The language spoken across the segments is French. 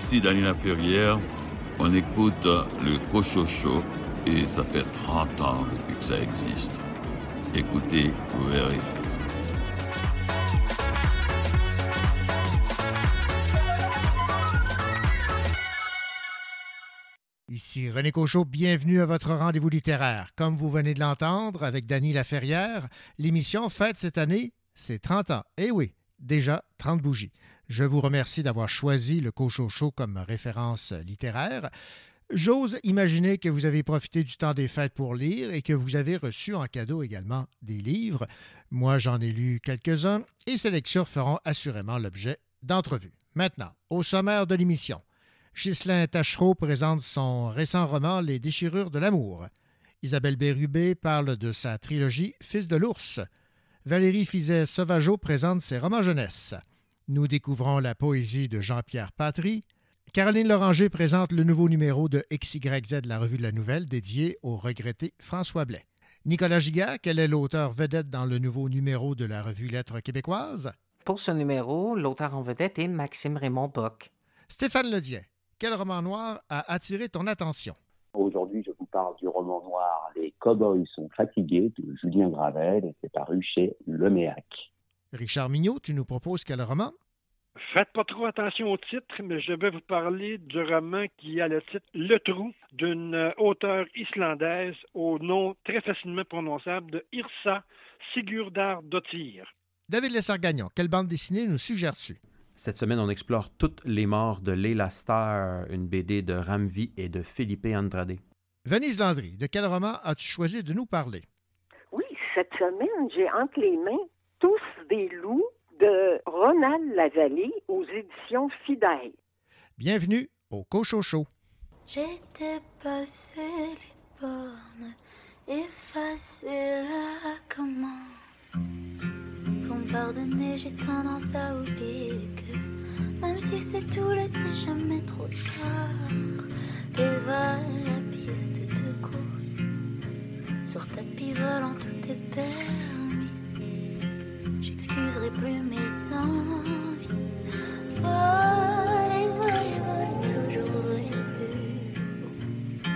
ici Daniela Ferrière. On écoute le Cochocho et ça fait 30 ans depuis que ça existe. Écoutez, vous verrez. Ici René Cochot, bienvenue à votre rendez-vous littéraire. Comme vous venez de l'entendre avec Dany Laferrière, l'émission fête cette année ses 30 ans. Eh oui, déjà 30 bougies. Je vous remercie d'avoir choisi le Cochot Show comme référence littéraire. J'ose imaginer que vous avez profité du temps des fêtes pour lire et que vous avez reçu en cadeau également des livres. Moi, j'en ai lu quelques-uns et ces lectures feront assurément l'objet d'entrevues. Maintenant, au sommaire de l'émission. Ghislain Tachereau présente son récent roman Les déchirures de l'amour. Isabelle Bérubé parle de sa trilogie Fils de l'ours. Valérie Fizet-Sauvageau présente ses romans jeunesse. Nous découvrons la poésie de Jean-Pierre Patry. Caroline Loranger présente le nouveau numéro de XYZ, la revue de la nouvelle, dédié au regretté François Blais. Nicolas Giguère, quel est l'auteur vedette dans le nouveau numéro de la revue Lettres québécoises? Pour ce numéro, l'auteur en vedette est Maxime Raymond Bock. Stéphane Ledien, quel roman noir a attiré ton attention? Aujourd'hui, je vous parle du roman noir Les Cowboys sont fatigués de Julien Gravel et c'est paru chez Leméac. Richard Mignot, tu nous proposes quel roman? Faites pas trop attention au titre, mais je vais vous parler du roman qui a le titre Le Trou d'une auteure islandaise au nom très facilement prononçable de Irsa Sigurdardottir. David Lessard-Gagnon, quelle bande dessinée nous suggères-tu? Cette semaine, on explore toutes les morts de Leila Star, une BD de Ramvi et de Philippe Andrade. Venise Landry, de quel roman as-tu choisi de nous parler? Oui, cette semaine, j'ai entre les mains Tous des loups de Ronald Lavallée aux éditions Fidèle. Bienvenue au Cochocho. J'étais passé les bornes, effacé la commande. Pour me pardonner, j'ai tendance à oublier que même si c'est tout là, c'est jamais trop tard. Dévale la piste de course, sur tapis volant, tout est permis. J'excuserai plus mes envies. Voler, voler, voler, toujours voler plus.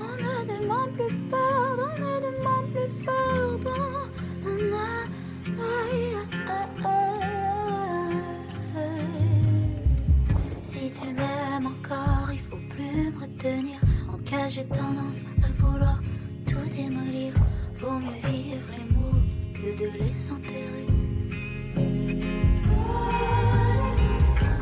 On ne demande plus pardon, on ne demande plus pardon. Si tu m'aimes encore, il faut plus me retenir. En cas, j'ai tendance à vouloir tout démolir. Vaut mieux vivre les mots que de les enterrer.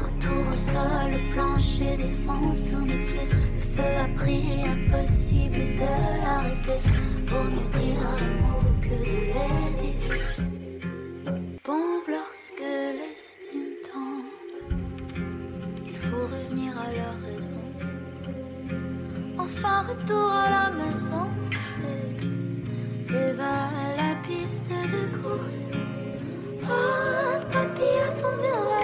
Retour au sol, le plancher défonce sous mes pieds. Le feu a pris, impossible de l'arrêter. Vaut mieux dire les mots que de les désirer. Bombe lorsque l'estime tombe. Il faut revenir à la raison. Enfin, retour à la maison. Dévale la piste de course. Oh, tapis à fond vers la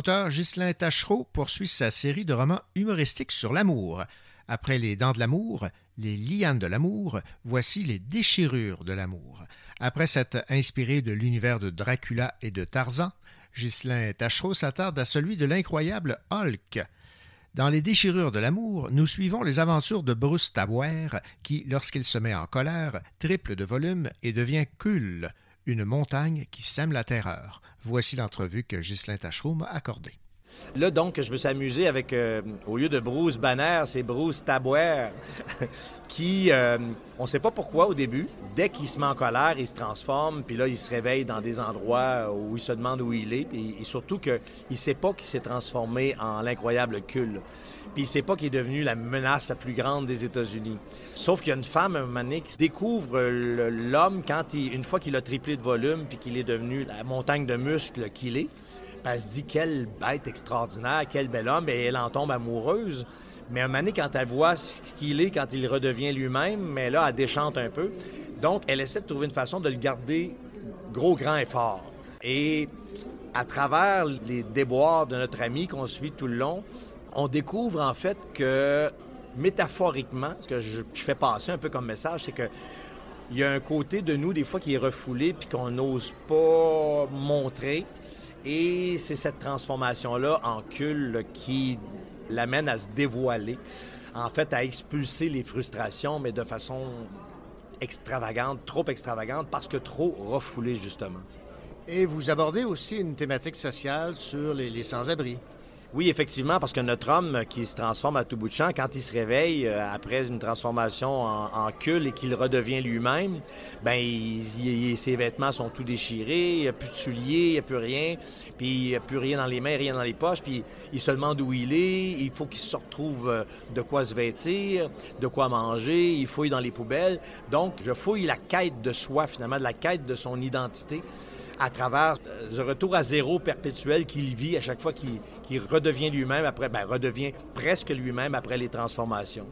L'auteur Ghislain Tachereau poursuit sa série de romans humoristiques sur l'amour. Après Les Dents de l'amour, Les Lianes de l'amour, voici Les Déchirures de l'amour. Après s'être inspiré de l'univers de Dracula et de Tarzan, Ghislain Tachereau s'attarde à celui de l'incroyable Hulk. Dans Les Déchirures de l'amour, nous suivons les aventures de Bruce Tabouère qui, lorsqu'il se met en colère, triple de volume et devient Kull, une montagne qui sème la terreur. Voici l'entrevue que Ghislain Tacheroum a accordée. Là, donc, je me suis amusé avec, euh, au lieu de Bruce Banner, c'est Bruce Tabouère, qui, euh, on ne sait pas pourquoi au début, dès qu'il se met en colère, il se transforme, puis là, il se réveille dans des endroits où il se demande où il est, et surtout qu'il ne sait pas qu'il s'est transformé en l'incroyable cul. Puis il sait pas qu'il est devenu la menace la plus grande des États-Unis. Sauf qu'il y a une femme, un moment qui découvre l'homme quand il, une fois qu'il a triplé de volume puis qu'il est devenu la montagne de muscles qu'il est. Elle se dit quelle bête extraordinaire, quel bel homme, et elle en tombe amoureuse. Mais un moment donné, quand elle voit ce qu'il est, quand il redevient lui-même, mais là, elle déchante un peu. Donc, elle essaie de trouver une façon de le garder gros, grand et fort. Et à travers les déboires de notre ami qu'on suit tout le long, on découvre en fait que métaphoriquement, ce que je, fais passer un peu comme message, c'est que il y a un côté de nous des fois qui est refoulé puis qu'on n'ose pas montrer. Et c'est cette transformation-là en cul qui l'amène à se dévoiler, en fait à expulser les frustrations, mais de façon extravagante, trop extravagante, parce que trop refoulée justement. Et vous abordez aussi une thématique sociale sur les, sans-abri. Oui, effectivement, parce que notre homme qui se transforme à tout bout de champ, quand il se réveille euh, après une transformation en, cul et qu'il redevient lui-même, ben ses vêtements sont tout déchirés, il n'y a plus de souliers, il n'y a plus rien, puis il n'y a plus rien dans les mains, rien dans les poches, puis il se demande où il est, il faut qu'il se retrouve euh, de quoi se vêtir, de quoi manger, il fouille dans les poubelles. Donc, je fouille la quête de soi, finalement, de la quête de son identité à travers ce retour à zéro perpétuel qu'il vit à chaque fois qu'il redevient lui-même après, ben, redevient presque lui-même après les transformations.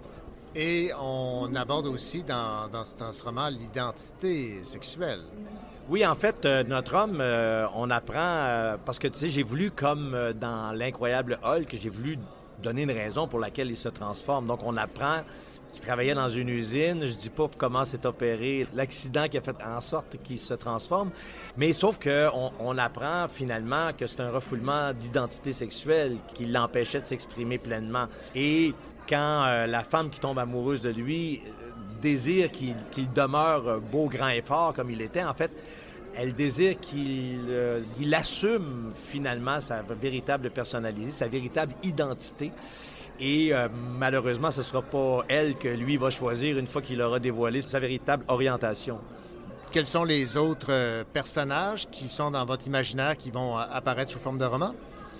Et on aborde aussi dans, dans, ce roman l'identité sexuelle. Oui, en fait, euh, notre homme, euh, on apprend, euh, parce que tu sais, j'ai voulu, comme dans l'incroyable Hulk, j'ai voulu donner une raison pour laquelle il se transforme. Donc, on apprend qui travaillait dans une usine. Je dis pas comment c'est opéré, l'accident qui a fait en sorte qu'il se transforme. Mais sauf qu'on on apprend finalement que c'est un refoulement d'identité sexuelle qui l'empêchait de s'exprimer pleinement. Et quand euh, la femme qui tombe amoureuse de lui euh, désire qu'il demeure beau, grand et fort comme il était, en fait, elle désire qu'il euh, assume finalement sa véritable personnalité, sa véritable identité. Et euh, malheureusement, ce ne sera pas elle que lui va choisir une fois qu'il aura dévoilé sa véritable orientation. Quels sont les autres euh, personnages qui sont dans votre imaginaire qui vont euh, apparaître sous forme de roman?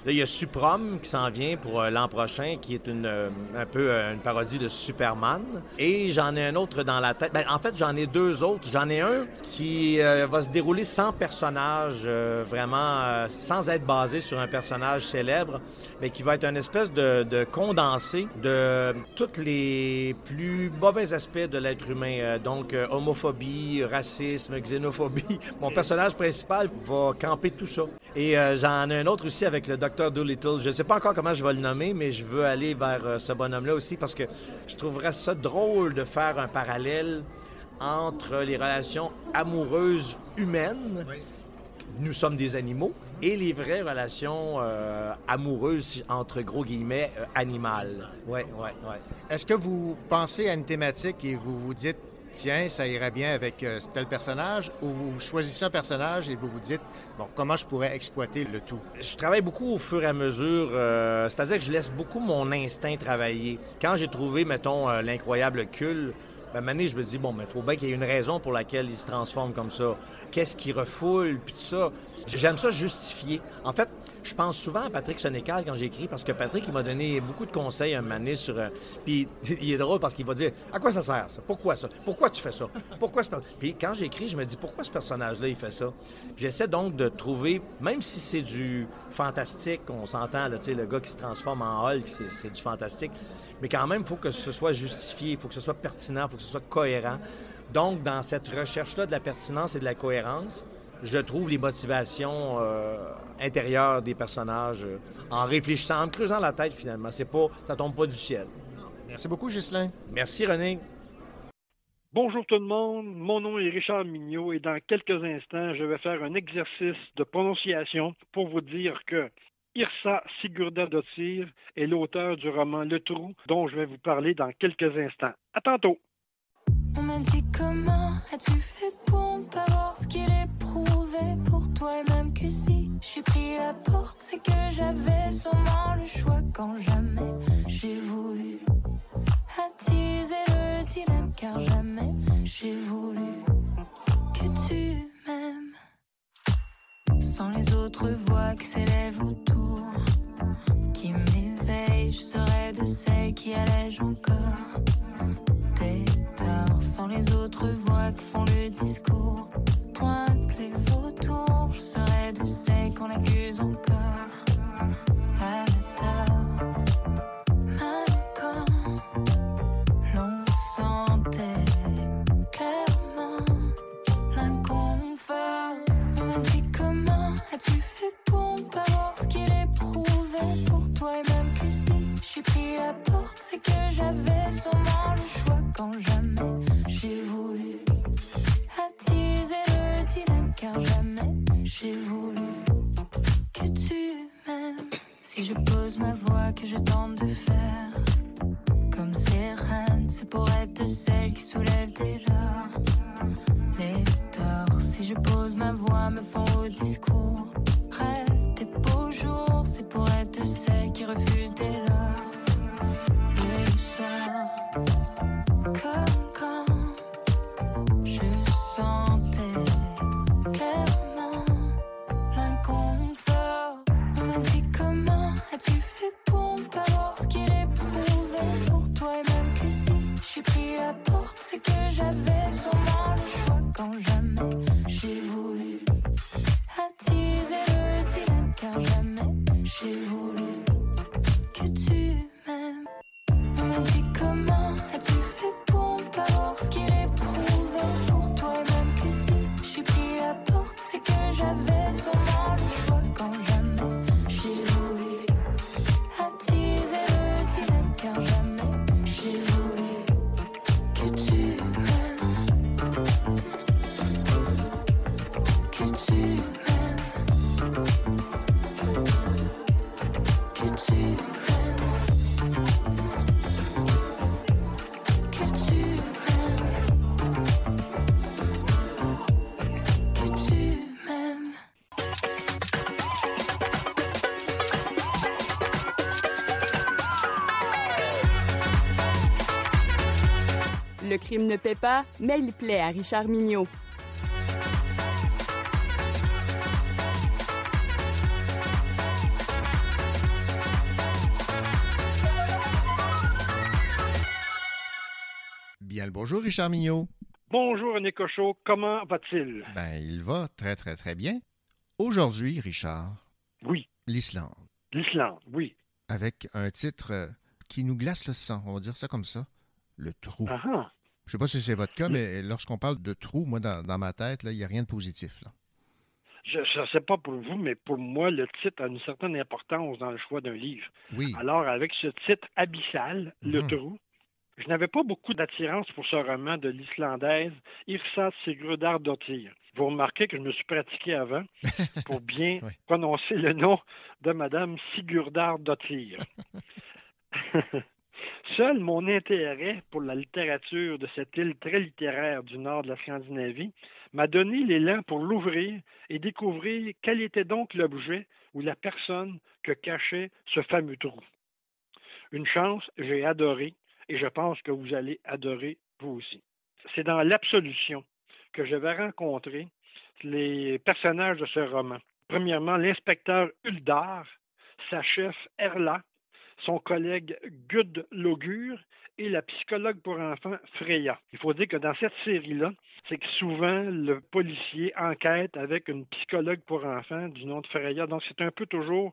Là, il y a Suprom qui s'en vient pour euh, l'an prochain, qui est une, euh, un peu euh, une parodie de Superman. Et j'en ai un autre dans la tête. Ben, en fait, j'en ai deux autres. J'en ai un qui va se dérouler sans personnage, vraiment sans être basé sur un personnage célèbre, mais qui va être un espèce de, de condensé de tous les plus mauvais aspects de l'être humain. donc, homophobie, racisme, xénophobie. Mon personnage principal va camper tout ça. Et j'en ai un autre aussi avec le Dr. Doolittle. Je ne sais pas encore comment je vais le nommer, mais je veux aller vers euh, ce bonhomme-là aussi parce que je trouverais ça drôle de faire un parallèle entre les relations amoureuses humaines, nous sommes des animaux, et les vraies relations euh, amoureuses, entre gros guillemets, euh, animales. Ouais, ouais, ouais. Est-ce que vous pensez à une thématique et vous vous dites, ça irait bien avec euh, tel personnage, ou vous choisissez un personnage et vous vous dites, bon, comment je pourrais exploiter le tout? Je travaille beaucoup au fur et à mesure, euh, c'est-à-dire que je laisse beaucoup mon instinct travailler. Quand j'ai trouvé, mettons, euh, l'incroyable cul, ben, maintenant, je me dis, bon, mais il faut bien qu'il y ait une raison pour laquelle il se transforme comme ça. Qu'est-ce qui refoule, puis tout ça? J'aime ça justifier. En fait, je pense souvent à Patrick Sénécal quand j'écris parce que Patrick, il m'a donné beaucoup de conseils un moment sur. Euh, puis il est drôle parce qu'il va dire À quoi ça sert, ça? Pourquoi ça? Pourquoi tu fais ça? Pourquoi Puis quand j'écris, je me dis Pourquoi ce personnage-là, il fait ça? J'essaie donc de trouver, même si c'est du fantastique, on s'entend, le gars qui se transforme en Hulk, c'est du fantastique. Mais quand même, il faut que ce soit justifié, il faut que ce soit pertinent, il faut que ce soit cohérent. Donc, dans cette recherche-là de la pertinence et de la cohérence, je trouve les motivations euh, intérieures des personnages euh, en réfléchissant, en creusant la tête finalement. C'est pas, ça tombe pas du ciel. Merci beaucoup, Ghislain. Merci, René. Bonjour tout le monde, mon nom est Richard Mignot et dans quelques instants, je vais faire un exercice de prononciation pour vous dire que Irsa Sigurda-Dottir est l'auteur du roman Le Trou dont je vais vous parler dans quelques instants. À tantôt. On m'a dit comment as-tu fait pour que si j'ai pris la porte, c'est que j'avais sûrement le choix quand jamais j'ai voulu attiser le dilemme, car jamais j'ai voulu que tu m'aimes. Sans les autres voix qui s'élèvent autour, qui m'éveillent, je serais de celles qui allègent encore tes torts. Sans les autres voix qui font le discours, vautours, je serais de celles qu'on accuse encore. Crime ne paie pas, mais il plaît à Richard Mignot. Bien le bonjour, Richard Mignot. Bonjour René Cochot, comment va-t-il? Ben, il va très, très, très bien. Aujourd'hui, Richard, Oui, l'Islande, l'Islande, oui. avec un titre euh, qui nous glace le sang, on va dire ça comme ça, le trou. Ah Je sais pas si c'est votre cas, mais lorsqu'on parle de trou, moi, dans, dans ma tête, il n'y a rien de positif. Là. Je ne sais pas pour vous, mais pour moi, le titre a une certaine importance dans le choix d'un livre. Oui. Alors, avec ce titre abyssal, Le Mhm. Trou, je n'avais pas beaucoup d'attirance pour ce roman de l'Islandaise Irsa Sigurdardottir. Vous remarquez que je me suis pratiqué avant pour bien Oui. prononcer le nom de Madame Sigurdardottir. Seul mon intérêt pour la littérature de cette île très littéraire du nord de la Scandinavie m'a donné l'élan pour l'ouvrir et découvrir quel était donc l'objet ou la personne que cachait ce fameux trou. Une chance, j'ai adoré et je pense que vous allez adorer vous aussi. C'est dans l'absolution que je vais rencontrer les personnages de ce roman. Premièrement, l'inspecteur Uldar, sa chef Erla, son collègue Gud Logur et la psychologue pour enfants Freya. Il faut dire que dans cette série-là, c'est que souvent le policier enquête avec une psychologue pour enfants du nom de Freya. Donc c'est un peu toujours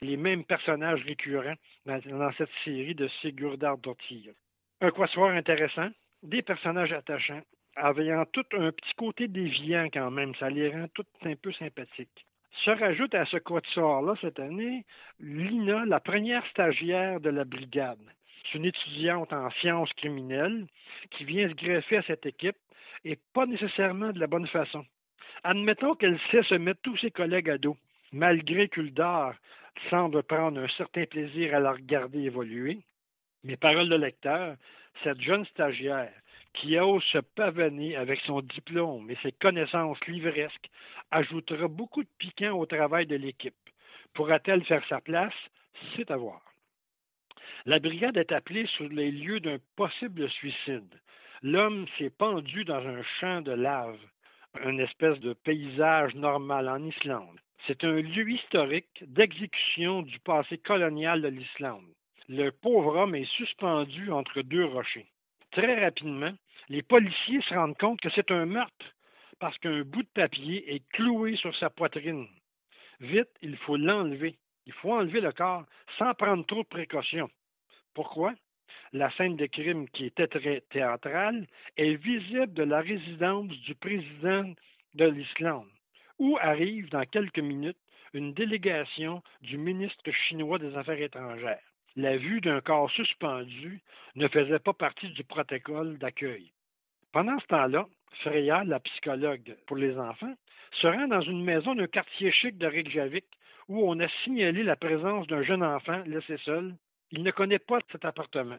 les mêmes personnages récurrents dans, cette série de Sigurdardottir. Un quatuor intéressant, des personnages attachants, ayant tout un petit côté déviant quand même. Ça les rend tous un peu sympathiques. Se rajoute à ce quatuor-là cette année Lina, la première stagiaire de la brigade. C'est une étudiante en sciences criminelles qui vient se greffer à cette équipe et pas nécessairement de la bonne façon. Admettons qu'elle sait se mettre tous ses collègues à dos, malgré qu'Uldar semble prendre un certain plaisir à la regarder évoluer. Mes paroles de lecteur, cette jeune stagiaire qui ose se pavaner avec son diplôme et ses connaissances livresques ajoutera beaucoup de piquant au travail de l'équipe. Pourra-t-elle faire sa place? C'est à voir. La brigade est appelée sur les lieux d'un possible suicide. L'homme s'est pendu dans un champ de lave, une espèce de paysage normal en Islande. C'est un lieu historique d'exécution du passé colonial de l'Islande. Le pauvre homme est suspendu entre deux rochers. Très rapidement, les policiers se rendent compte que c'est un meurtre parce qu'un bout de papier est cloué sur sa poitrine. Vite, il faut l'enlever. Il faut enlever le corps sans prendre trop de précautions. Pourquoi? La scène de crime, qui était très théâtrale, est visible de la résidence du président de l'Islande, où arrive dans quelques minutes une délégation du ministre chinois des Affaires étrangères. La vue d'un corps suspendu ne faisait pas partie du protocole d'accueil. Pendant ce temps-là, Freya, la psychologue pour les enfants, se rend dans une maison d'un quartier chic de Reykjavik où on a signalé la présence d'un jeune enfant laissé seul. Il ne connaît pas cet appartement.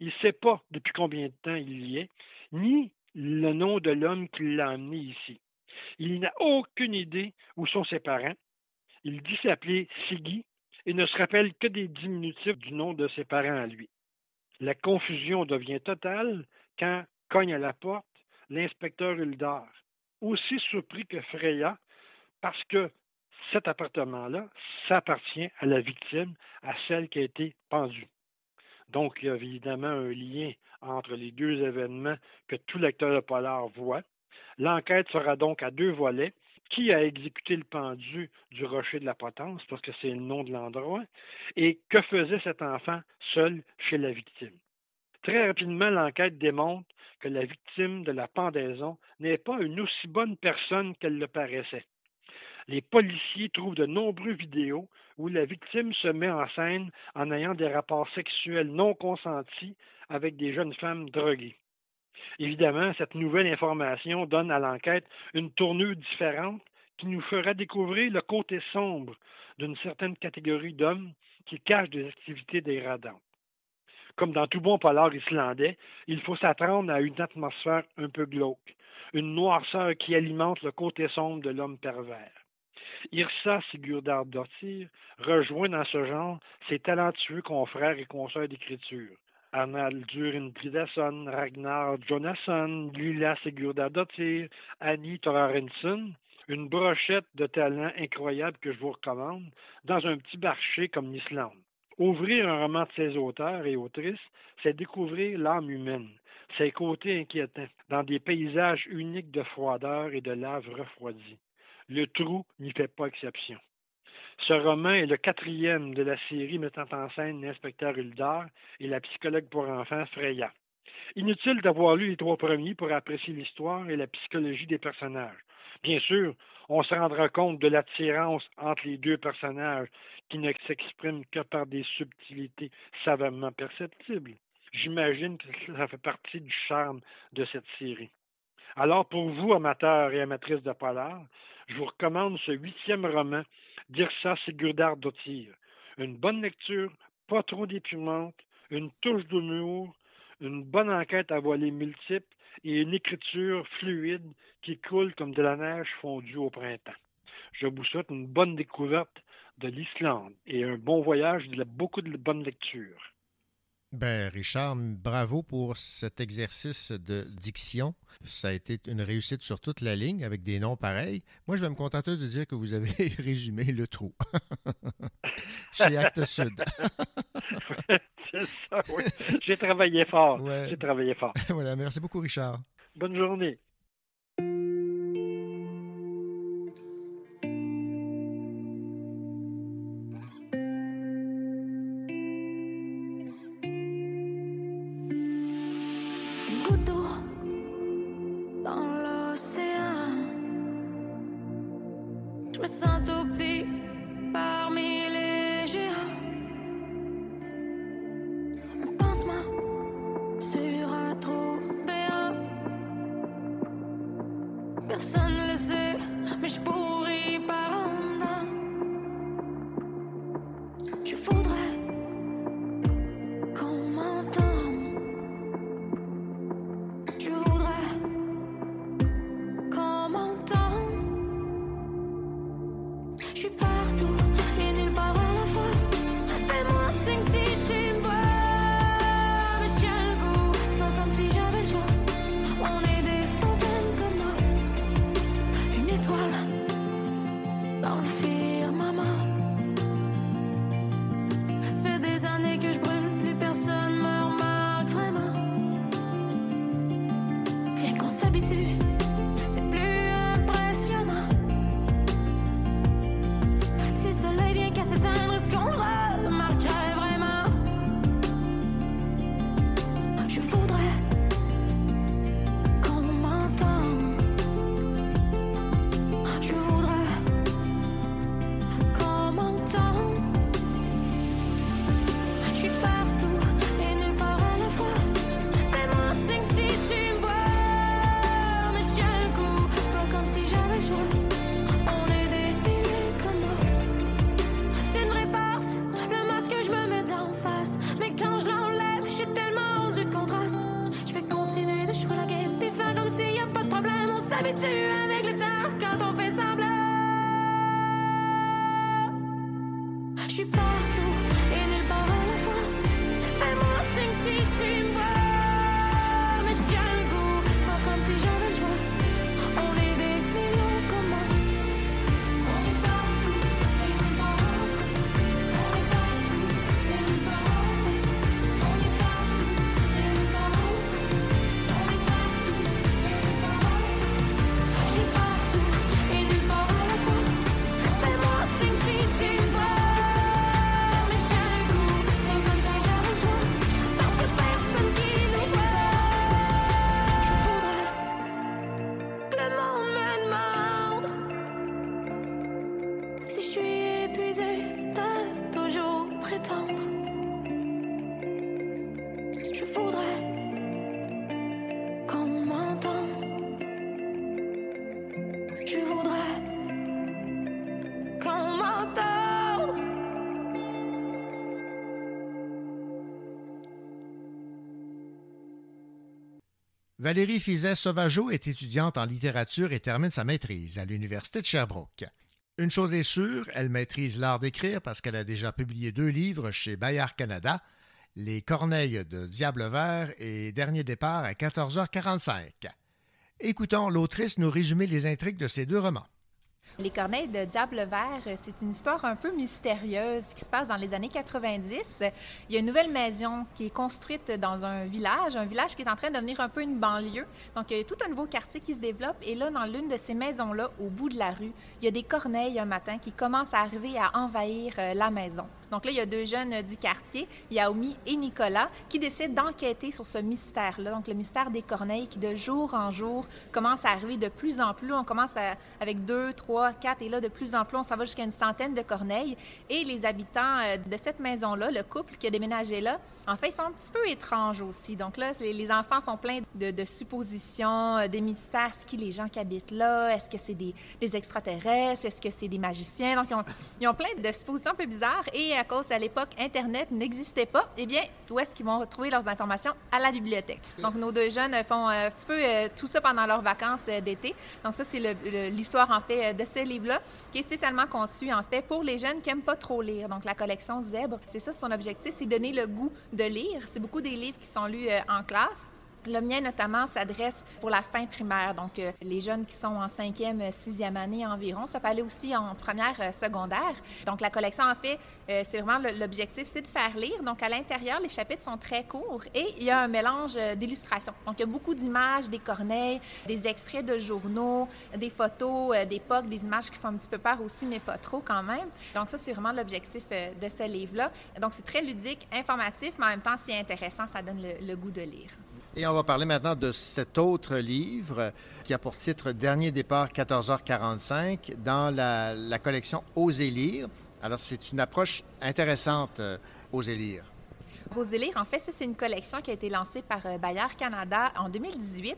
Il ne sait pas depuis combien de temps il y est, ni le nom de l'homme qui l'a amené ici. Il n'a aucune idée où sont ses parents. Il dit s'appeler Siggy et ne se rappelle que des diminutifs du nom de ses parents à lui. La confusion devient totale quand cogne à la porte l'inspecteur Huldar, aussi surpris que Freya, parce que cet appartement-là s'appartient à la victime, à celle qui a été pendue. Donc, il y a évidemment un lien entre les deux événements que tout lecteur de polar voit. L'enquête sera donc à deux volets. Qui a exécuté le pendu du rocher de la potence, parce que c'est le nom de l'endroit, et que faisait cet enfant seul chez la victime? Très rapidement, l'enquête démontre la victime de la pendaison n'est pas une aussi bonne personne qu'elle le paraissait. Les policiers trouvent de nombreuses vidéos où la victime se met en scène en ayant des rapports sexuels non consentis avec des jeunes femmes droguées. Évidemment, cette nouvelle information donne à l'enquête une tournure différente qui nous fera découvrir le côté sombre d'une certaine catégorie d'hommes qui cachent des activités dégradantes. Comme dans tout bon polar islandais, il faut s'attendre à une atmosphère un peu glauque, une noirceur qui alimente le côté sombre de l'homme pervers. Irsa Sigurdardottir rejoint dans ce genre ses talentueux confrères et consoeurs d'écriture. Arnaldur Indridason, Ragnar Jonasson, Lila Sigurdardottir, Annie Torarensen, une brochette de talents incroyables que je vous recommande, dans un petit marché comme l'Islande. Ouvrir un roman de ses auteurs et autrices, c'est découvrir l'âme humaine, ses côtés inquiétants, dans des paysages uniques de froideur et de lave refroidie. Le trou n'y fait pas exception. Ce roman est le quatrième de la série mettant en scène l'inspecteur Huldar et la psychologue pour enfants Freya. Inutile d'avoir lu les trois premiers pour apprécier l'histoire et la psychologie des personnages. Bien sûr, on se rendra compte de l'attirance entre les deux personnages qui ne s'expriment que par des subtilités savamment perceptibles. J'imagine que ça fait partie du charme de cette série. Alors, pour vous, amateurs et amatrices de polar, je vous recommande ce huitième roman d'Irsa Sigurdardottir. Une bonne lecture, pas trop déprimante, une touche d'humour, une bonne enquête à voiler multiples et une écriture fluide qui coule comme de la neige fondue au printemps. Je vous souhaite une bonne découverte de l'Islande et un bon voyage, de beaucoup de bonnes lectures. Ben, Richard, bravo pour cet exercice de diction. Ça a été une réussite sur toute la ligne avec des noms pareils. Moi, je vais me contenter de dire que vous avez résumé le trou chez Actes Sud. C'est ça, oui. J'ai travaillé fort. J'ai travaillé fort. voilà, merci beaucoup, Richard. Bonne journée. Valérie Fizet-Sauvageau est étudiante en littérature et termine sa maîtrise à l'Université de Sherbrooke. Une chose est sûre, elle maîtrise l'art d'écrire parce qu'elle a déjà publié deux livres chez Bayard Canada, Les Corneilles de Diable Vert et Dernier départ à 14h45. Écoutons l'autrice nous résumer les intrigues de ces deux romans. Les Corneilles de Diable Vert, c'est une histoire un peu mystérieuse qui se passe dans les années 90. Il y a une nouvelle maison qui est construite dans un village, un village qui est en train de devenir un peu une banlieue. Donc, il y a tout un nouveau quartier qui se développe. Et là, dans l'une de ces maisons-là, au bout de la rue, il y a des corneilles un matin qui commencent à arriver à envahir euh, la maison. Donc là, il y a deux jeunes euh, du quartier, Yaomi et Nicolas, qui décident d'enquêter sur ce mystère-là. Donc, le mystère des corneilles qui, de jour en jour, commence à arriver de plus en plus. On commence avec deux, trois, quatre, et là, de plus en plus, on s'en va jusqu'à une centaine de corneilles. Et les habitants euh, de cette maison-là, le couple qui a déménagé là, en fait, ils sont un petit peu étranges aussi. Donc là, les enfants font plein de, suppositions, euh, des mystères. Est-ce qui les gens qui habitent là? Est-ce que c'est des, des extraterrestres? Est-ce que c'est des magiciens? Donc, ils ont, ils ont plein de suppositions un peu bizarres. Et à cause, à l'époque, Internet n'existait pas, eh bien, où est-ce qu'ils vont retrouver leurs informations? À la bibliothèque? Donc, nos deux jeunes font euh, un petit peu euh, tout ça pendant leurs vacances euh, d'été. Donc, ça, c'est l'histoire, en fait, de ce livre-là, qui est spécialement conçu, en fait, pour les jeunes qui n'aiment pas trop lire. Donc, la collection Zèbre, c'est ça son objectif, c'est donner le goût de lire. C'est beaucoup des livres qui sont lus en classe. Le mien, notamment, s'adresse pour la fin primaire, donc euh, les jeunes qui sont en cinquième, sixième année environ. Ça peut aller aussi en première euh, secondaire. Donc, la collection, en fait, euh, c'est vraiment l'objectif, c'est de faire lire. Donc, à l'intérieur, les chapitres sont très courts et il y a un mélange euh, d'illustrations. Donc, il y a beaucoup d'images, des corneilles, des extraits de journaux, des photos euh, d'époque, des images qui font un petit peu peur aussi, mais pas trop quand même. Donc, ça, c'est vraiment l'objectif euh, de ce livre-là. Donc, c'est très ludique, informatif, mais en même temps, c'est intéressant, ça donne le- le goût de lire. Et on va parler maintenant de cet autre livre qui a pour titre Dernier départ 14h45 dans la, collection Oser lire. Alors, c'est une approche intéressante, euh, Oser lire. Rosélire, en fait, c'est une collection qui a été lancée par euh, Bayard Canada en 2018.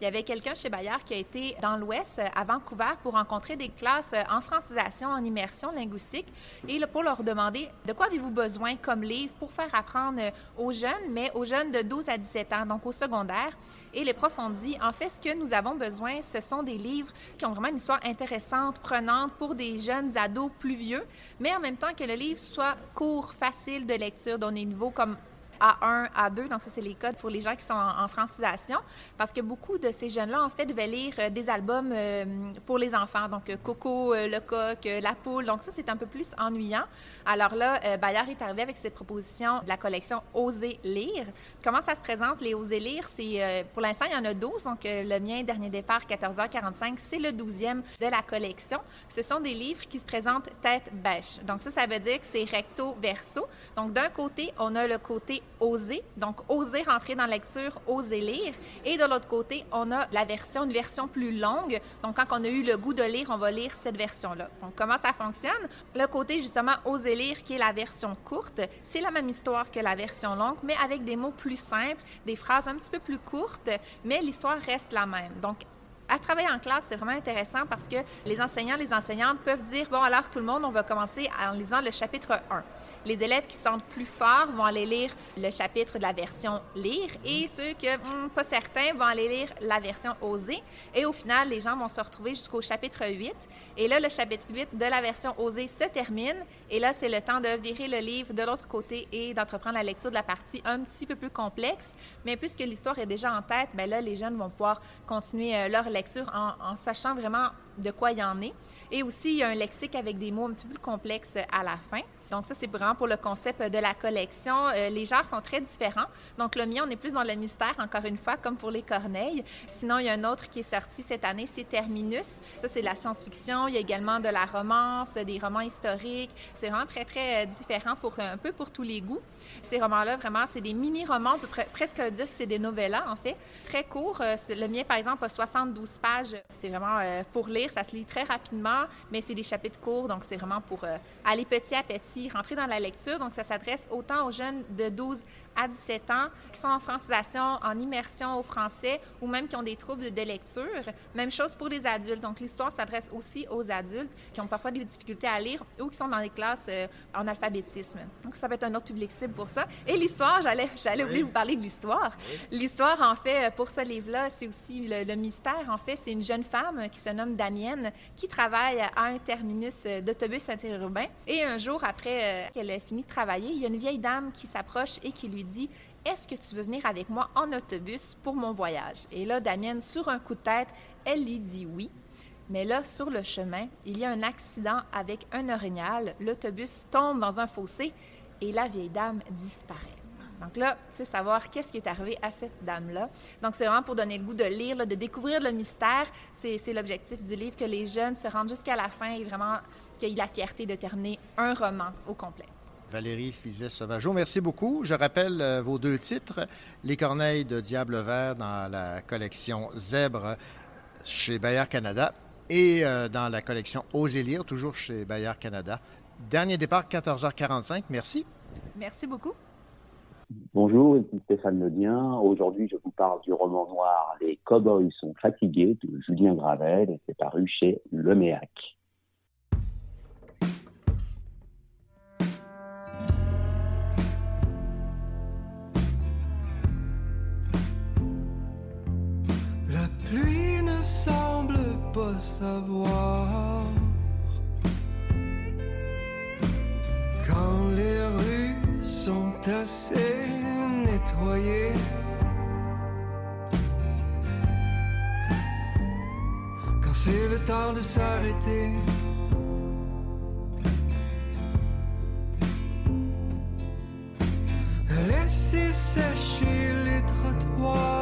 Il y avait quelqu'un chez Bayard qui a été dans l'Ouest, euh, à Vancouver, pour rencontrer des classes euh, en francisation, en immersion linguistique, et pour leur demander de quoi avez-vous besoin comme livre pour faire apprendre aux jeunes, mais aux jeunes de 12 à 17 ans, donc au secondaire. Et les profs ont dit, en fait, ce que nous avons besoin, ce sont des livres qui ont vraiment une histoire intéressante, prenante pour des jeunes ados plus vieux, mais en même temps que le livre soit court, facile de lecture, dans des niveaux comme A1, A2. Donc, ça, c'est les codes pour les gens qui sont en, francisation. Parce que beaucoup de ces jeunes-là, en fait, devaient lire euh, des albums euh, pour les enfants. Donc, Coco, Le Coq, La Poule. Donc, ça, c'est un peu plus ennuyant. Alors là, Bayard est arrivé avec cette proposition de la collection Oser lire. Comment ça se présente, les Oser lire? C'est, pour l'instant, il y en a 12. Donc, le mien, dernier départ, 14h45, c'est le 12e de la collection. Ce sont des livres qui se présentent tête bêche. Donc, ça, ça veut dire que c'est recto verso. Donc, d'un côté, on a le côté oser, donc oser rentrer dans la lecture, oser lire. Et de l'autre côté, on a la version, une version plus longue. Donc, quand on a eu le goût de lire, on va lire cette version-là. Donc, comment ça fonctionne? Le côté, justement, oser lire, qui est la version courte, c'est la même histoire que la version longue, mais avec des mots plus simples, des phrases un petit peu plus courtes, mais l'histoire reste la même. Donc, à travailler en classe, c'est vraiment intéressant parce que les enseignants, les enseignantes peuvent dire, bon, alors tout le monde, on va commencer en lisant le chapitre 1. Les élèves qui sentent plus fort vont aller lire le chapitre de la version lire et ceux que hmm, pas certains vont aller lire la version oser. Et au final, les gens vont se retrouver jusqu'au chapitre 8. Et là, le chapitre 8 de la version osée se termine. Et là, c'est le temps de virer le livre de l'autre côté et d'entreprendre la lecture de la partie un petit peu plus complexe. Mais puisque l'histoire est déjà en tête, bien là, les jeunes vont pouvoir continuer euh, leur lecture en, en sachant vraiment de quoi il y en est. Et aussi, il y a un lexique avec des mots un petit peu plus complexes à la fin. Donc ça, c'est vraiment pour le concept de la collection. Euh, les genres sont très différents. Donc le mien, on est plus dans le mystère, encore une fois, comme pour les corneilles. Sinon, il y a un autre qui est sorti cette année, c'est Terminus. Ça, c'est de la science-fiction. Il y a également de la romance, des romans historiques. C'est vraiment très, très euh, différent pour un peu pour tous les goûts. Ces romans-là, vraiment, c'est des mini-romans. On peut presque dire que c'est des novellas, en fait. Très courts. Euh, le mien, par exemple, a 72 pages. C'est vraiment pour lire. Ça se lit très rapidement, mais c'est des chapitres courts. Donc, c'est vraiment pour aller petit à petit rentrer dans la lecture. Donc, ça s'adresse autant aux jeunes de 12 à 17 ans qui sont en francisation, en immersion au français ou même qui ont des troubles de lecture. Même chose pour les adultes. Donc, l'histoire s'adresse aussi aux adultes qui ont parfois des difficultés à lire ou qui sont dans des classes euh, en alphabétisme. Donc, ça peut être un autre public cible pour ça. Et l'histoire, j'allais, j'allais oublier de vous parler de l'histoire. L'histoire, en fait, pour ce livre-là, c'est aussi le, mystère. En fait, c'est une jeune femme qui se nomme Damienne qui travaille à un terminus d'autobus interurbain. Et un jour, après euh, qu'elle ait fini de travailler, il y a une vieille dame qui s'approche et qui lui dit Est-ce que tu veux venir avec moi en autobus pour mon voyage? Et là, Damienne, sur un coup de tête, elle lui dit oui. Mais là, sur le chemin, il y a un accident avec un orignal. L'autobus tombe dans un fossé et la vieille dame disparaît. Donc là, c'est savoir qu'est-ce qui est arrivé à cette dame-là. Donc c'est vraiment pour donner le goût de lire, de découvrir le mystère. C'est l'objectif du livre, que les jeunes se rendent jusqu'à la fin et vraiment qu'ils aient la fierté de terminer un roman au complet. Valérie Fizet-Sauvageau. Merci beaucoup. Je rappelle euh, vos deux titres. Les corneilles de Diable Vert dans la collection Zèbre chez Bayard Canada et euh, dans la collection Osez lire, toujours chez Bayard Canada. Dernier départ, 14h45. Merci. Merci beaucoup. Bonjour, ici Stéphane Ledien. Aujourd'hui, je vous parle du roman noir Les Cowboys sont fatigués de Julien Gravel et c'est paru chez Le quand les rues sont assez nettoyées. Quand c'est le temps de s'arrêter. Laissez sécher les trottoirs.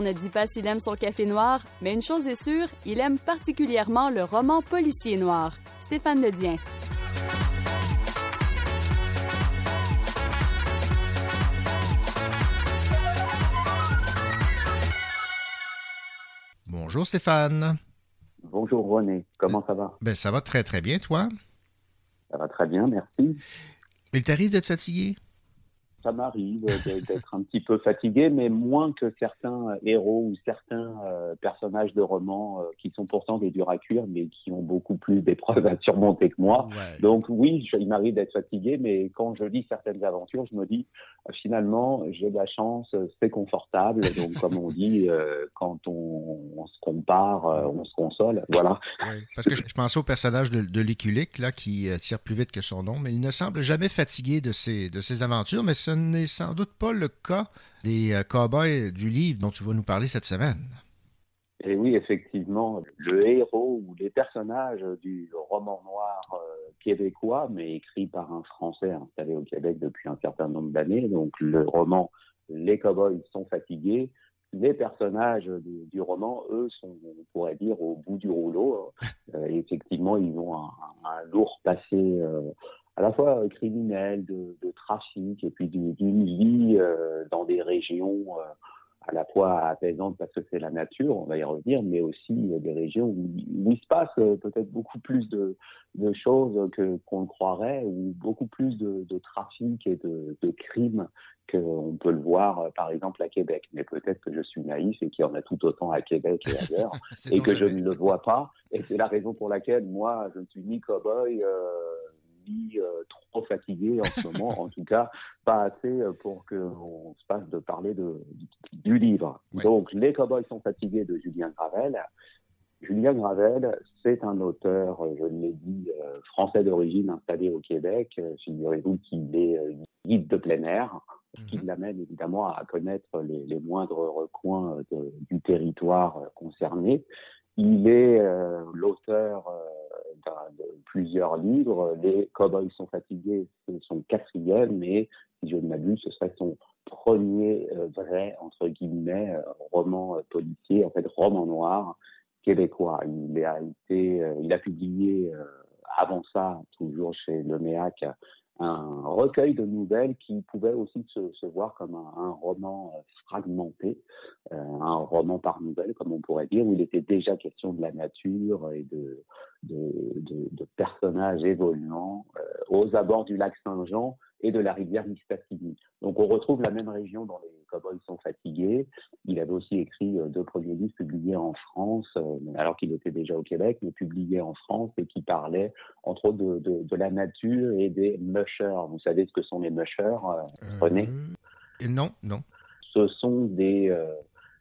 Ne dit pas s'il aime son café noir, mais une chose est sûre, il aime particulièrement le roman policier noir. Stéphane Ledien. Bonjour Stéphane. Bonjour René, comment ça va? Ben, ça va très très bien, toi? Ça va très bien, merci. Il t'arrive d'être fatigué? Ça m'arrive d'être un petit peu fatigué, mais moins que certains héros ou certains euh, personnages de romans euh, qui sont pourtant des durs à cuire, mais qui ont beaucoup plus d'épreuves à surmonter que moi. Donc oui, il m'arrive d'être fatigué, mais quand je lis certaines aventures, je me dis euh, finalement j'ai de la chance, c'est confortable. Donc comme on dit, quand on, se compare, on se console. Voilà. parce que je, pensais au personnage de, de Liculic, là, qui tire plus vite que son nom, mais il ne semble jamais fatigué de ses, de ses aventures, mais ce n'est sans doute pas le cas des euh, cowboys du livre dont tu vas nous parler cette semaine. Et oui, effectivement, le héros ou les personnages du roman noir euh, québécois, mais écrit par un Français installé au Québec depuis un certain nombre d'années. Donc le roman Les cowboys sont fatigués. Les personnages du, roman, eux, sont, on pourrait dire, au bout du rouleau. Euh, effectivement, ils ont un, lourd passé à la fois euh, criminel, de, de, trafic, et puis d'une vie euh, dans des régions euh, à la fois apaisantes parce que c'est la nature, on va y revenir, mais aussi des régions où, il se passe peut-être beaucoup plus de, de choses que qu'on le croirait, ou beaucoup plus de, de trafic et de, de crimes qu'on peut le voir, par exemple, à Québec. Mais peut-être que je suis naïf et qu'il y en a tout autant à Québec et ailleurs, et que je ne le vois pas. Et c'est la raison pour laquelle moi, je ne suis ni cow-boy, euh, euh, trop fatigué en ce moment, en tout cas pas assez euh, pour qu'on se passe de parler de, du livre. Donc, Les Cowboys sont fatigués de Julien Gravel. Julien Gravel, c'est un auteur, euh, je l'ai dit, français d'origine installé au Québec. Figurez-vous qu'il est guide de plein air, ce qui mhm. l'amène évidemment à connaître les, moindres recoins du territoire concerné. Il est l'auteur de plusieurs livres. Les Cowboys sont fatigués, c'est son quatrième, mais si je ne m'abuse, ce serait son premier euh, vrai, entre guillemets, euh, roman euh, policier, en fait, roman noir québécois. Il a publié avant ça, toujours chez Le Méac, un recueil de nouvelles qui pouvait aussi se, voir comme un, roman fragmenté, un roman par nouvelle, comme on pourrait dire, où il était déjà question de la nature et de, de, de, de personnages évoluant euh, aux abords du lac Saint-Jean et de la rivière Mistassini. Donc on retrouve la même région dans les Cowboys sont fatigués. Il avait aussi écrit euh, deux premiers livres publiés en France, euh, alors qu'il était déjà au Québec, mais publiés en France et qui parlaient entre autres de, de, de la nature et des mushers. Vous savez ce que sont les mushers, René? Non, non. Ce sont des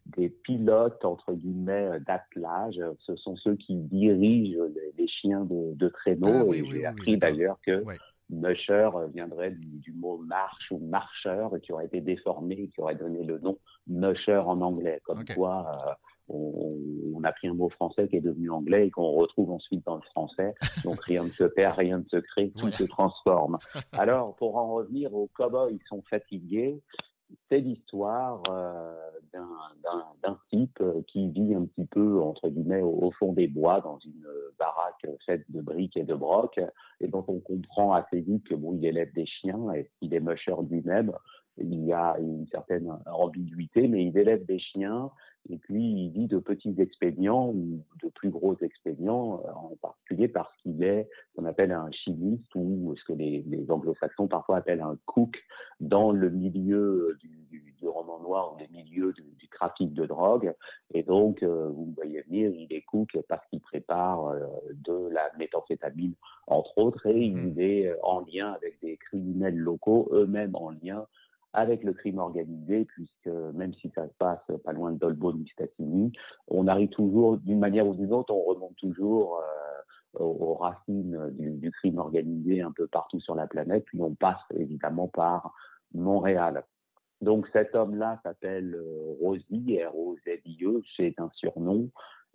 des pilotes entre guillemets d'attelage. Ce sont ceux qui dirigent les, chiens de, de traîneau. Ah et j'ai appris d'ailleurs que Musher viendrait du, mot marche ou marcheur, qui aurait été déformé, et qui aurait donné le nom Musher en anglais. Comme quoi, euh, on, a pris un mot français qui est devenu anglais et qu'on retrouve ensuite dans le français. Donc rien ne se perd, rien ne se crée, tout se transforme. Alors, pour en revenir aux cowboys, ils sont fatigués c'est l'histoire euh, d'un type euh, qui vit un petit peu, entre guillemets, au, fond des bois, dans une baraque faite de briques et de brocs, et dont on comprend assez vite que bon, il élève des chiens et qu'il est musher lui-même. Il y a une certaine ambiguïté, mais il élève des chiens et puis il vit de petits expédients ou de plus gros expédients, en particulier parce qu'il est ce qu'on appelle un chimiste ou ce que les, les anglo-saxons parfois appellent un cook dans le milieu du, du, du roman noir, des milieux du, du, trafic de drogue. Et donc, euh, vous voyez venir, il est cook parce qu'il prépare euh, de la méthamphétamine, entre autres, et il mmh. est euh, en lien avec des criminels locaux, eux-mêmes en lien avec le crime organisé, puisque même si ça se passe pas loin de Dolbo Mistatini, on arrive toujours, d'une manière ou d'une autre, on remonte toujours aux, racines du, crime organisé un peu partout sur la planète, puis on passe évidemment par Montréal. Donc cet homme-là s'appelle euh, Rosy, R-O-Z-I-E, c'est un surnom.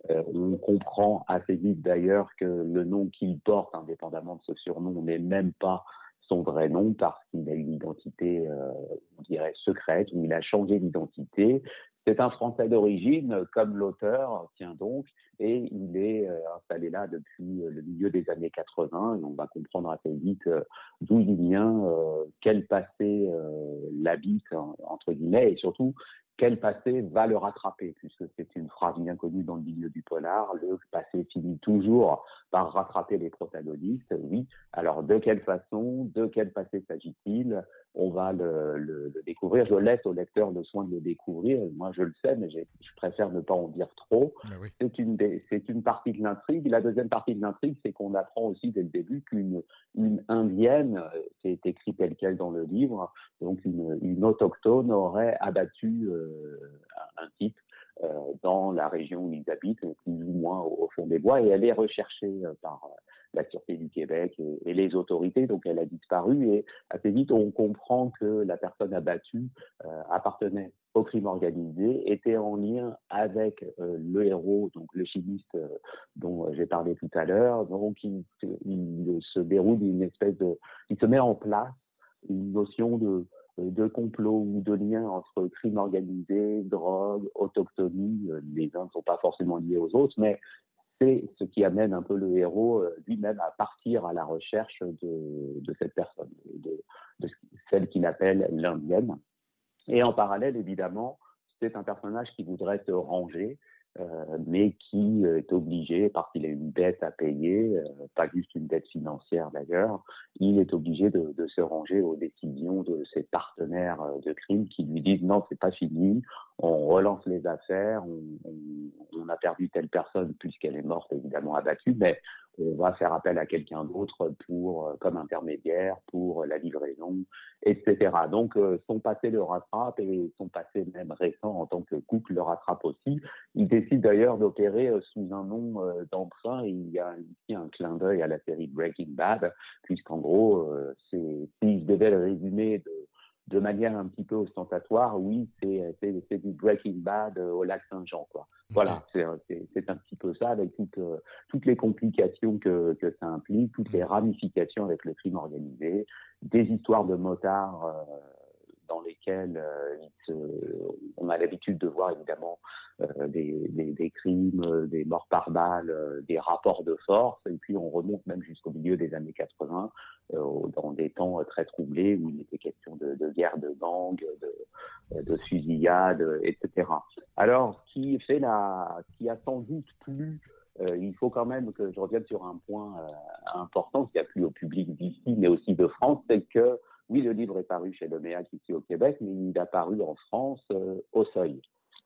Euh, on comprend assez vite d'ailleurs que le nom qu'il porte, indépendamment de ce surnom, n'est même pas son vrai nom parce qu'il a une identité, on dirait, secrète, ou il a changé d'identité. C'est un Français d'origine, comme l'auteur, tient donc, et il est installé là depuis le milieu des années 80. Et on va comprendre assez vite d'où il vient, quel passé l'habite, entre guillemets, et surtout quel passé va le rattraper, puisque c'est une phrase bien connue dans le milieu du polar, le passé finit toujours par rattraper les protagonistes, oui. Alors de quelle façon, de quel passé s'agit-il? On va le, découvrir. Je laisse au lecteur le soin de le découvrir. Moi, je le sais, mais je préfère ne pas en dire trop. Ben c'est une, c'est une partie de l'intrigue. La deuxième partie de l'intrigue, c'est qu'on apprend aussi dès le début qu'une une indienne, c'est écrit tel quel dans le livre, donc une, une autochtone aurait abattu euh, un type euh, dans la région où ils habitent, plus ou moins au, fond des bois, et elle est recherchée euh, par euh, la Sûreté du Québec et, les autorités, donc elle a disparu, et assez vite on comprend que la personne abattue appartenait au crime organisé, était en lien avec le héros, donc le chimiste dont j'ai parlé tout à l'heure, donc il, il, se déroule une espèce de... il se met en place une notion de de complot ou de lien entre crime organisé, drogue, autochtonie. Euh, les uns ne sont pas forcément liés aux autres, mais c'est ce qui amène un peu le héros euh, lui-même à partir à la recherche de, de cette personne, de, de celle qu'il appelle l'indienne. Et en parallèle, évidemment, c'est un personnage qui voudrait se ranger, euh, mais qui euh, est obligé, parce qu'il a une dette à payer, euh, pas juste une dette financière d'ailleurs, il est obligé de, se ranger aux décisions de ses partenaires de crime qui lui disent non, c'est pas fini, on relance les affaires, on a perdu telle personne puisqu'elle est morte évidemment abattue, mais on va faire appel à quelqu'un d'autre pour euh, comme intermédiaire pour la livraison, etc. Donc euh, son passé le rattrape et son passé même récent en tant que couple le rattrape aussi. Il décide d'ailleurs d'opérer euh, sous un nom d'emprunt et il y a ici un clin d'œil à la série Breaking Bad, puisqu'en gros, c'est si je devais le résumer de de manière un petit peu ostentatoire, oui, c'est du Breaking Bad euh, au lac Saint-Jean, quoi. Voilà, c'est un petit peu ça, avec toutes, euh, toutes les complications que, que ça implique, toutes les ramifications avec le crime organisé, des histoires de motards euh, dans lesquelles on a l'habitude de voir évidemment des, des, crimes, des morts par balles, des rapports de force, et puis on remonte même jusqu'au milieu des années 80 euh, dans des temps très troublés où il était question de, de guerre de gangs, de, de fusillades, etc. Alors, ce qui fait la, qui a sans doute plus euh, il faut quand même que je revienne sur un point euh, important qui a plu au public d'ici, mais aussi de France, c'est que oui, le livre est paru chez Leméac ici au Québec, mais il a paru en France au Seuil.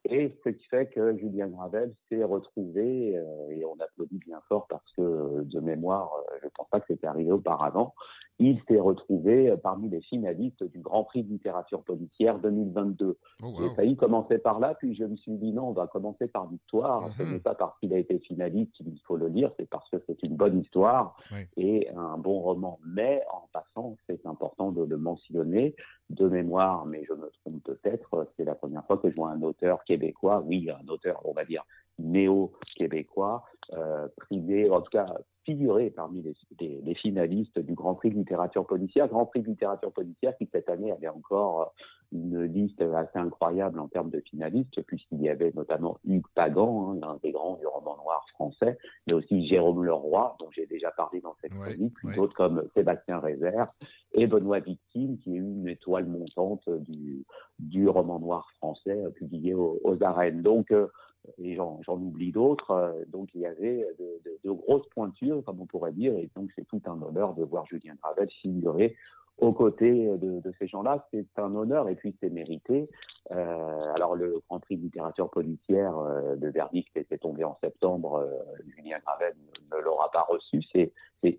Et ce qui fait que Julien Gravel s'est retrouvé, euh, et on applaudit bien fort parce que de mémoire, euh, je ne pense pas que c'était arrivé auparavant, il s'est retrouvé euh, parmi les finalistes du Grand Prix de littérature policière 2022. Oh, wow. J'ai failli commencer par là, puis je me suis dit non, on va commencer par Victoire. Ce mhm. n'est pas parce qu'il a été finaliste qu'il faut le lire, c'est parce que c'est une bonne histoire et un bon roman. Mais en passant, c'est important de le mentionner de mémoire, mais je me trompe peut-être, c'est la première fois que je vois un auteur québécois, oui, un auteur, on va dire, néo-québécois, euh, privé, en tout cas figuré parmi les, les, finalistes du Grand Prix de littérature policière. Grand Prix de littérature policière qui cette année avait encore une liste assez incroyable en termes de finalistes, puisqu'il y avait notamment Hugues Pagan, hein, un des grands du roman noir français, mais aussi Jérôme Leroy, dont j'ai déjà parlé dans cette chronique, d'autres comme Sébastien Révert et Benoît Victime, qui est une étoile montante du, du roman noir français euh, publié aux, arènes. Donc, euh, et j'en oublie d'autres. Euh, donc il y avait de, grosses pointures, comme on pourrait dire, et donc c'est tout un honneur de voir Julien Gravel figurer aux côtés de, ces gens-là. C'est un honneur et puis c'est mérité. Euh, alors le Grand Prix de littérature policière euh, de verdict était tombé en septembre. Euh, Julien Gravel ne, l'aura pas reçu. C'est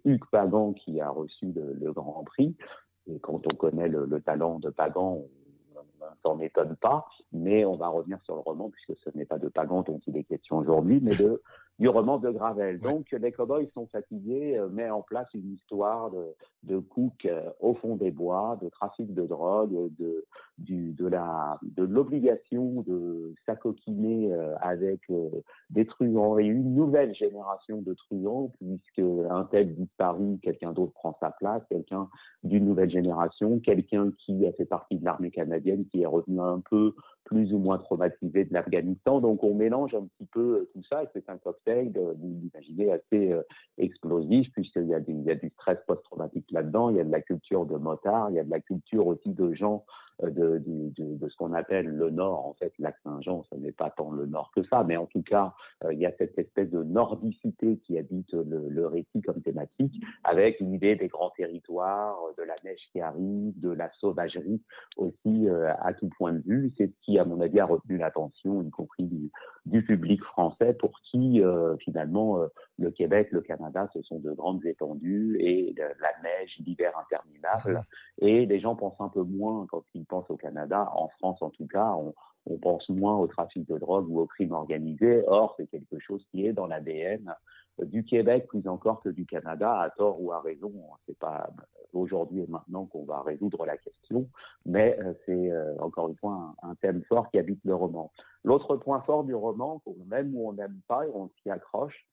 Hugues Pagan qui a reçu le, Grand Prix. Et quand on connaît le, le talent de Pagan, s'en étonne pas, mais on va revenir sur le roman puisque ce n'est pas de Pagan dont il est question aujourd'hui, mais de du roman de Gravel. Donc, les cowboys sont fatigués, euh, met en place une histoire de, de cook euh, au fond des bois, de trafic de drogue, de, du, de la, de l'obligation de s'acoquiner euh, avec des truands et une nouvelle génération de truands, puisque un tel disparu, quelqu'un d'autre prend sa place, quelqu'un d'une nouvelle génération, quelqu'un qui a fait partie de l'armée canadienne, qui est revenu un peu plus ou moins traumatisé de l'Afghanistan. Donc on mélange un petit peu tout ça et c'est un cocktail, vous l'imaginez, assez euh, explosif puisqu'il y, y a du stress post-traumatique là-dedans, il y a de la culture de motard, il y a de la culture aussi de gens euh, de, de, de, ce qu'on appelle le Nord. En fait, lac Saint-Jean, ce n'est pas tant le Nord que ça, mais en tout cas, euh, il y a cette espèce de nordicité qui habite le, le récit comme thématique, avec une idée des grands territoires, de la neige qui arrive, de la sauvagerie aussi euh, à tout point de vue. C'est ce qui, à mon avis, a retenu l'attention, y compris du, du, public français, pour qui, finalement, le Québec, le Canada, ce sont de grandes étendues et de la neige, l'hiver interminable. Et les gens pensent un peu moins quand ils pense au Canada, en France en tout cas, on, pense moins au trafic de drogue ou au crime organisé. Or, c'est quelque chose qui est dans l'ADN du Québec plus encore que du Canada, à tort ou à raison. C'est pas aujourd'hui et maintenant qu'on va résoudre la question, mais euh, c'est euh, encore une fois un, thème fort qui habite le roman. L'autre point fort du roman, qu'on aime ou on n'aime pas, et on s'y accroche,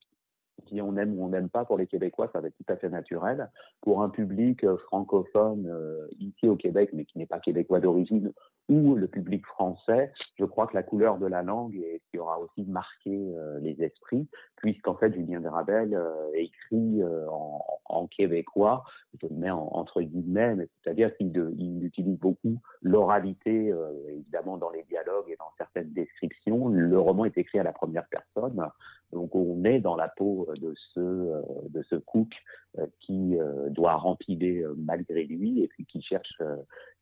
qui on aime ou on n'aime pas pour les Québécois, ça va être tout à fait naturel. Pour un public euh, francophone euh, ici au Québec, mais qui n'est pas québécois d'origine, ou le public français, je crois que la couleur de la langue est ce qui aura aussi marqué euh, les esprits, puisqu'en fait Julien Gravel écrit en, en, québécois, je entre guillemets, c'est-à-dire qu'il il utilise beaucoup l'oralité, évidemment dans les dialogues et dans certaines descriptions. Le roman est écrit à la première personne, donc on est dans la peau euh, de ce euh, cook euh, qui doit rempiler malgré lui et puis qui cherche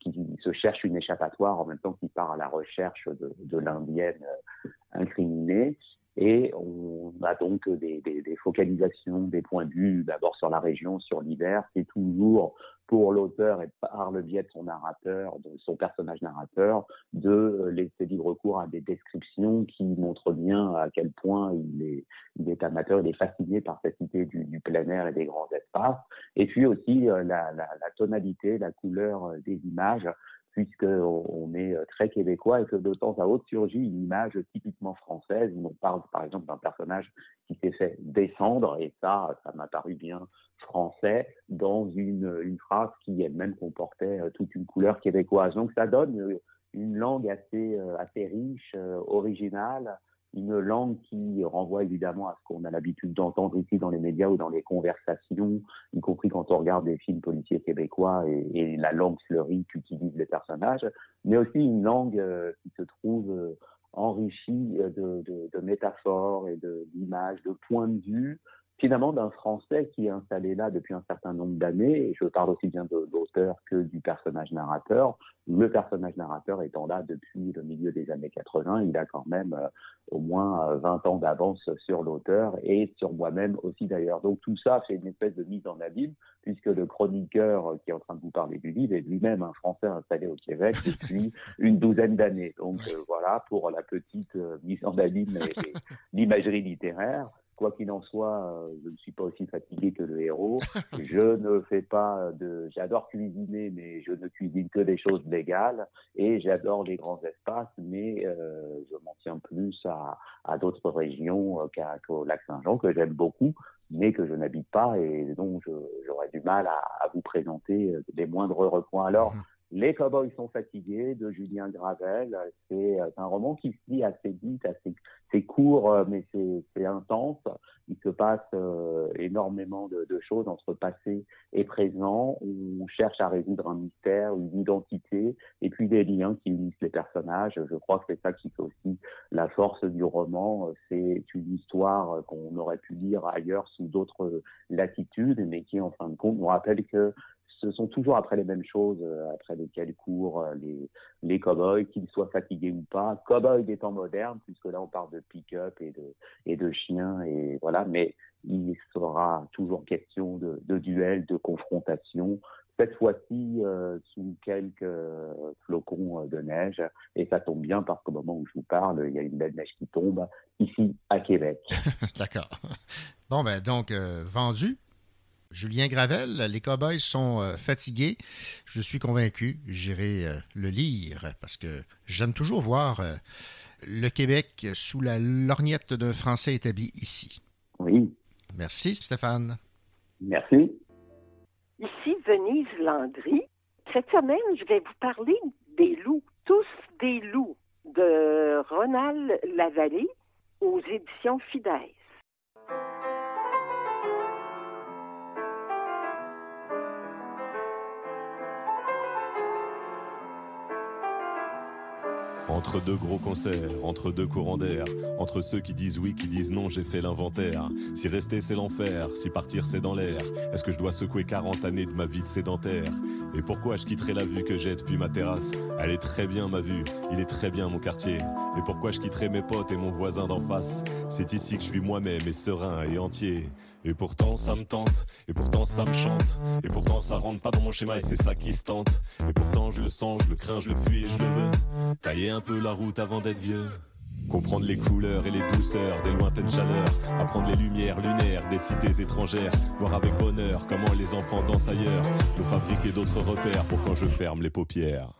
qui se cherche une échappatoire en même temps qu'il part à la recherche de, de l'indienne incriminée. Et on a donc des, des, des, focalisations, des points de vue, d'abord sur la région, sur l'hiver. C'est toujours pour l'auteur et par le biais de son narrateur, de son personnage narrateur, de laisser libre recours à des descriptions qui montrent bien à quel point il est, il est amateur, il est fasciné par cette idée du, du plein air et des grands espaces. Et puis aussi euh, la, la, la tonalité, la couleur euh, des images puisqu'on on est euh, très québécois et que de temps à autre surgit une image typiquement française où on parle par exemple d'un personnage qui s'est fait descendre et ça, ça m'a paru bien français dans une, une phrase qui elle-même comportait euh, toute une couleur québécoise. Donc ça donne euh, une langue assez, assez riche, originale, une langue qui renvoie évidemment à ce qu'on a l'habitude d'entendre ici dans les médias ou dans les conversations, y compris quand on regarde des films policiers québécois et, la langue fleurie qu'utilisent les personnages, mais aussi une langue euh, qui se trouve euh, enrichie euh, de, métaphores et d'images, de points de vue, finalement d'un Français qui est installé là depuis un certain nombre d'années, et je parle aussi bien de l'auteur que du personnage narrateur, le personnage narrateur étant là depuis le milieu des années 80, il a quand même euh, au moins 20 euh, ans d'avance sur l'auteur et sur moi-même aussi d'ailleurs. Donc tout ça fait une espèce de mise en abîme, puisque le chroniqueur qui est en train de vous parler du livre est lui-même un Français installé au Québec depuis une douzaine d'années. Donc euh, voilà pour la petite mise en abîme et l'imagerie littéraire quoi qu'il en soit, euh, je ne suis pas aussi fatigué que le héros. je ne fais pas de, j'adore cuisiner, mais je ne cuisine que des choses légales. Et j'adore les grands espaces, mais euh, je m'en tiens plus à, à d'autres régions euh, qu'au lac Saint-Jean que j'aime beaucoup, mais que je n'habite pas et dont j'aurais du mal à, à, vous présenter les moindres recoins. Alors. Les Cowboys sont fatigués de Julien Gravel. C'est euh, un roman qui se lit assez vite, assez c'est court, euh, mais c'est intense. Il se passe euh, énormément de, de, choses entre passé et présent. On cherche à résoudre un mystère, une identité, et puis des liens qui unissent les personnages. Je crois que c'est ça qui fait aussi la force du roman. C'est une histoire qu'on aurait pu lire ailleurs sous d'autres latitudes, mais qui, en fin de compte, nous rappelle que ce sont toujours après les mêmes choses, euh, après lesquelles courent euh, les, les cow-boys, qu'ils soient fatigués ou pas. Cow-boy des temps modernes, puisque là on parle de pick-up et de, et chiens, et voilà, mais il sera toujours question de, de duel, de confrontation, cette fois-ci sous quelques flocons de neige. Et ça tombe bien parce qu'au moment où je vous parle, il y a une belle neige qui tombe ici à Québec. D'accord. Bon, ben donc, vendu. Julien Gravel, les Cowboys sont fatigués. Je suis convaincu, j'irai le lire parce que j'aime toujours voir le Québec sous la lorgnette d'un Français établi ici. Oui. Merci, Stéphane. Merci. Ici Venise Landry. Cette semaine, je vais vous parler des loups, tous des loups, de Ronald Lavallée aux éditions Fidesz. Entre deux gros concerts, entre deux courants d'air, entre ceux qui disent oui, qui disent non, j'ai fait l'inventaire. Si rester c'est l'enfer, si partir c'est dans l'air, est-ce que je dois secouer 40 années de ma vie de sédentaire? Et pourquoi je quitterai la vue que j'ai depuis ma terrasse? Elle est très bien ma vue, il est très bien mon quartier. Et pourquoi je quitterai mes potes et mon voisin d'en face? C'est ici que je suis moi-même et serein et entier. Et pourtant ça me tente, et pourtant ça me chante, et pourtant ça rentre pas dans mon schéma et c'est ça qui se tente. Et pourtant je le sens, je le crains, je le fuis et je le veux. Tailler un peu la route avant d'être vieux. Comprendre les couleurs et les douceurs des lointaines chaleurs, apprendre les lumières lunaires des cités étrangères, voir avec bonheur comment les enfants dansent ailleurs, me fabriquer d'autres repères pour quand je ferme les paupières.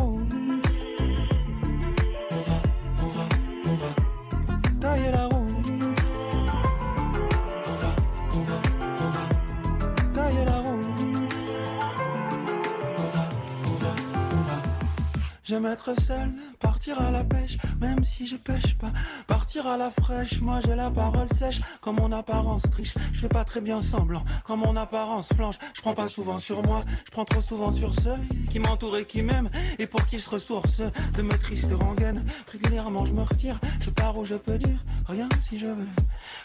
J'aime être seul, partir à la pêche, même si je pêche pas. Partir à la fraîche, moi j'ai la parole sèche, comme mon apparence triche. Je fais pas très bien semblant, comme mon apparence flanche. Je prends pas souvent sur moi, je prends trop souvent sur ceux qui m'entourent et qui m'aiment, et pour qu'ils se ressourcent de mes tristes rengaines. Régulièrement je me retire, je pars où je peux dire rien si je veux.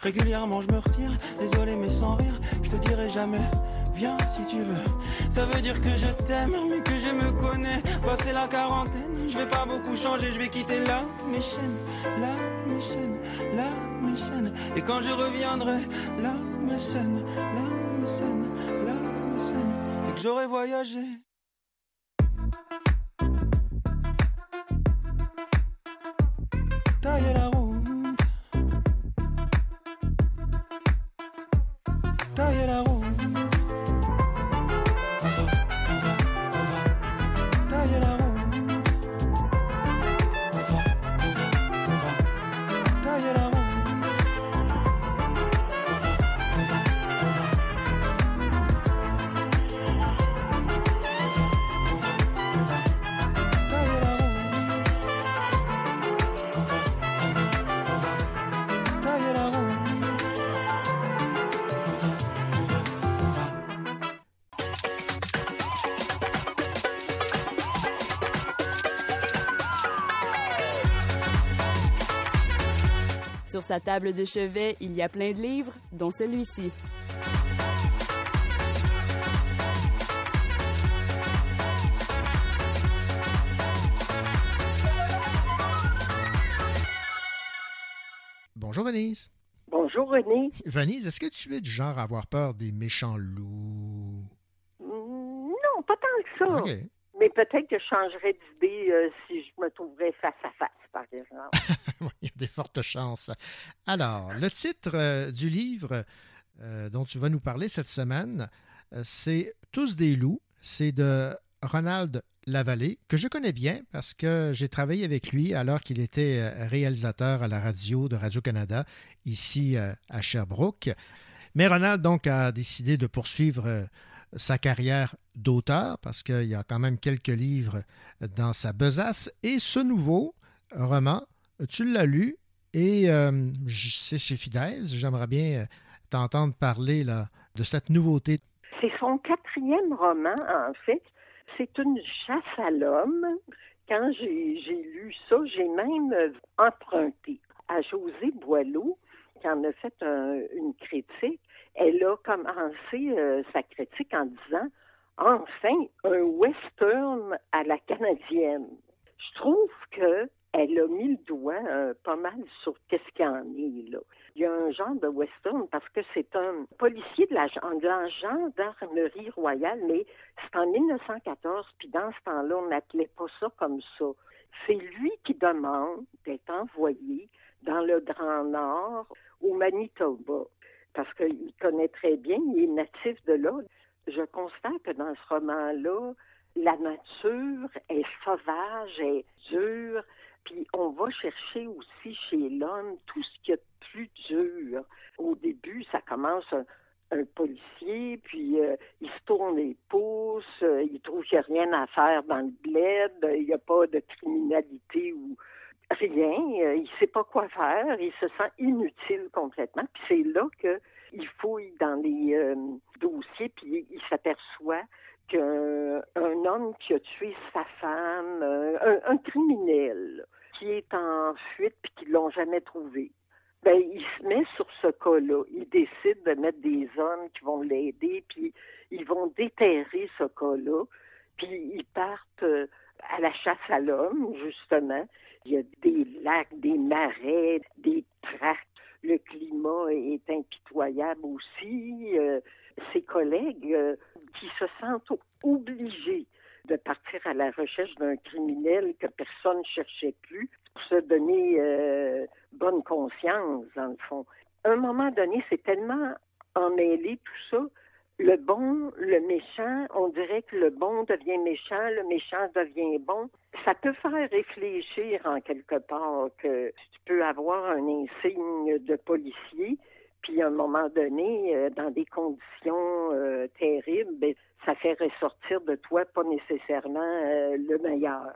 Régulièrement je me retire, désolé mais sans rire, je te dirai jamais. Viens si tu veux. Ça veut dire que je t'aime, mais que je me connais. Passer la quarantaine, je vais pas beaucoup changer, je vais quitter là mes chaînes, là mes chaînes, là mes chaînes. Et quand je reviendrai, là mes scènes, là mes scènes, là mes scènes, c'est que j'aurais voyagé. Sa table de chevet, il y a plein de livres, dont celui-ci. Bonjour Venise. Bonjour René. Venise, est-ce que tu es du genre à avoir peur des méchants loups? Mm, Non, pas tant que ça. OK. Mais peut-être que je changerais d'idée euh, si je me trouverais face à face, Il y a des fortes chances. Alors, le titre euh, du livre euh, dont tu vas nous parler cette semaine, euh, c'est Tous des loups. C'est de Ronald Lavallée, que je connais bien parce que j'ai travaillé avec lui alors qu'il était réalisateur à la radio de Radio-Canada, ici à Sherbrooke. Mais Ronald, donc, a décidé de poursuivre sa carrière d'auteur parce qu'il y a quand même quelques livres dans sa besace. Et ce nouveau roman, tu l'as lu et euh, c'est chez Fidesz. J'aimerais bien euh, t'entendre parler de cette nouveauté. C'est son quatrième roman, en fait. C'est une chasse à l'homme. Quand j'ai lu ça, j'ai même euh, emprunté à José Boileau, qui en a fait un- une critique. Elle a commencé euh, sa critique en disant Enfin, un western à la canadienne. Je trouve que elle a mis le doigt euh, pas mal sur qu'est-ce qu'il y en est là. Il y a un genre de western parce que c'est un policier de la, de la gendarmerie royale, mais c'est en 1914, puis dans ce temps-là, on n'appelait pas ça comme ça. C'est lui qui demande d'être envoyé dans le Grand Nord, au Manitoba, parce qu'il connaît très bien, il est natif de là. Je constate que dans ce roman-là, la nature est sauvage, est dure, puis on va chercher aussi chez l'homme tout ce qui est plus dur. Au début, ça commence un, policier, puis euh, il se tourne les pouces, euh, il trouve qu'il n'y a rien à faire dans le bled, il n'y a pas de criminalité ou rien, euh, il ne sait pas quoi faire, il se sent inutile complètement. Puis c'est là que il fouille dans les dossiers, puis il s'aperçoit qu'un un homme qui a tué sa femme, un criminel qui est en fuite puis qu'ils l'ont jamais trouvé. Ben, il se met sur ce cas-là. Il décide de mettre des hommes qui vont l'aider, puis ils vont déterrer ce cas-là, puis ils partent euh, à la chasse à l'homme, justement. Il y a des lacs, des marais, des tracts. Le climat est impitoyable aussi. Euh, ses collègues euh, qui se sentent obligés de partir à la recherche d'un criminel que personne ne cherchait plus pour se donner euh, bonne conscience, dans le fond. Un moment donné, c'est tellement emmêlé tout ça. Le bon, le méchant, on dirait que le bon devient méchant, le méchant devient bon. Ça peut faire réfléchir en quelque part que tu peux avoir un insigne de policier, puis à un moment donné, euh, dans des conditions euh, terribles, ben, ça fait ressortir de toi pas nécessairement euh, le meilleur.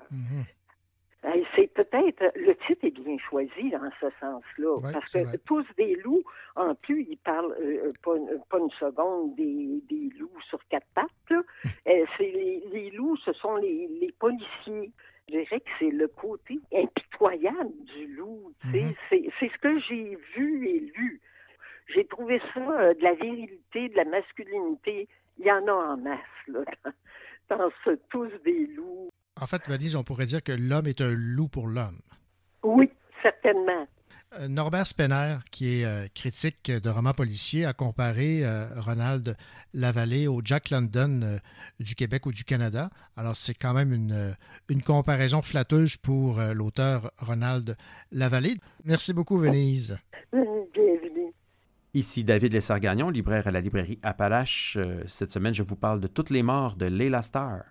Euh, C'est peut-être le titre est bien choisi dans ce sens-là, Ouais, parce que tous des loups, en plus, ils parlent euh, pas, pas une seconde des, des loups sur quatre pattes. c'est les, les loups, ce sont les, les policiers. Je dirais que c'est le côté impitoyable du loup. C'est c'est ce que j'ai vu et lu. J'ai trouvé ça euh, de la virilité, de la masculinité. Il y en a en masse là, dans, dans ce tous des loups. En fait, Valise, on pourrait dire que l'homme est un loup pour l'homme. Oui, certainement. Euh, Norbert Spener, qui est euh, critique de romans policiers, a comparé Ronald Lavallée au Jack London du Québec ou du Canada. Alors, c'est quand même une, une comparaison flatteuse pour l'auteur Ronald Lavallée. Merci beaucoup, Venise. Ici David Lessard-Gagnon, libraire à la librairie Appalache. Euh, Cette semaine, je vous parle de Toutes les morts de Leila Starr.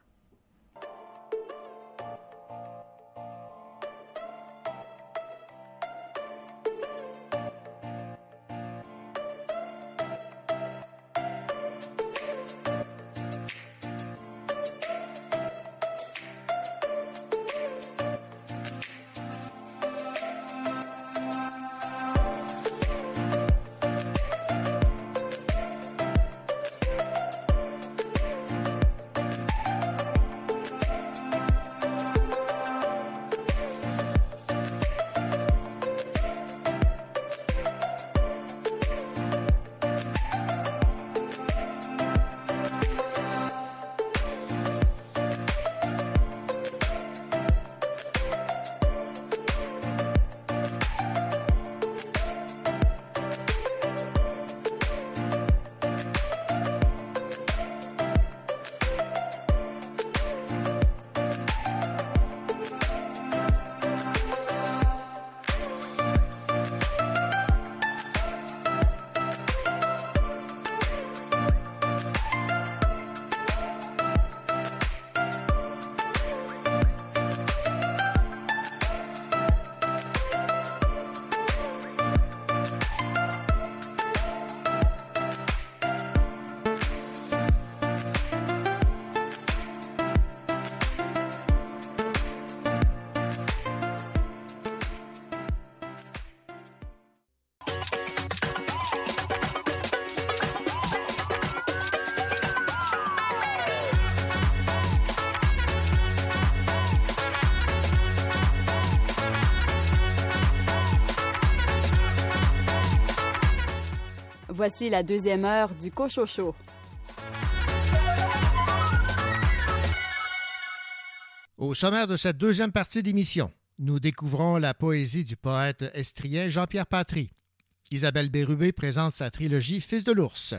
Voici la deuxième heure du Cochocho. Au sommaire de cette deuxième partie d'émission, nous découvrons la poésie du poète estrien Jean-Pierre Patry. Isabelle Bérubé présente sa trilogie Fils de l'ours.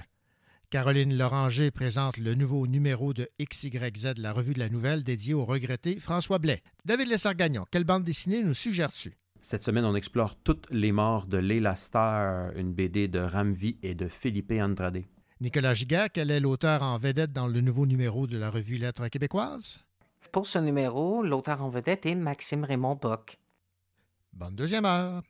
Caroline Loranger présente le nouveau numéro de XYZ, la revue de la nouvelle dédiée au regretté François Blais. David Lessard-Gagnon, quelle bande dessinée nous suggères-tu? Cette semaine, on explore toutes les morts de Leila Star, une BD de Ramvi et de Felipe Andrade. Nicolas Giguère, quel est l'auteur en vedette dans le nouveau numéro de la revue Lettres québécoises? Pour ce numéro, l'auteur en vedette est Maxime Raymond Bock. Bonne deuxième heure.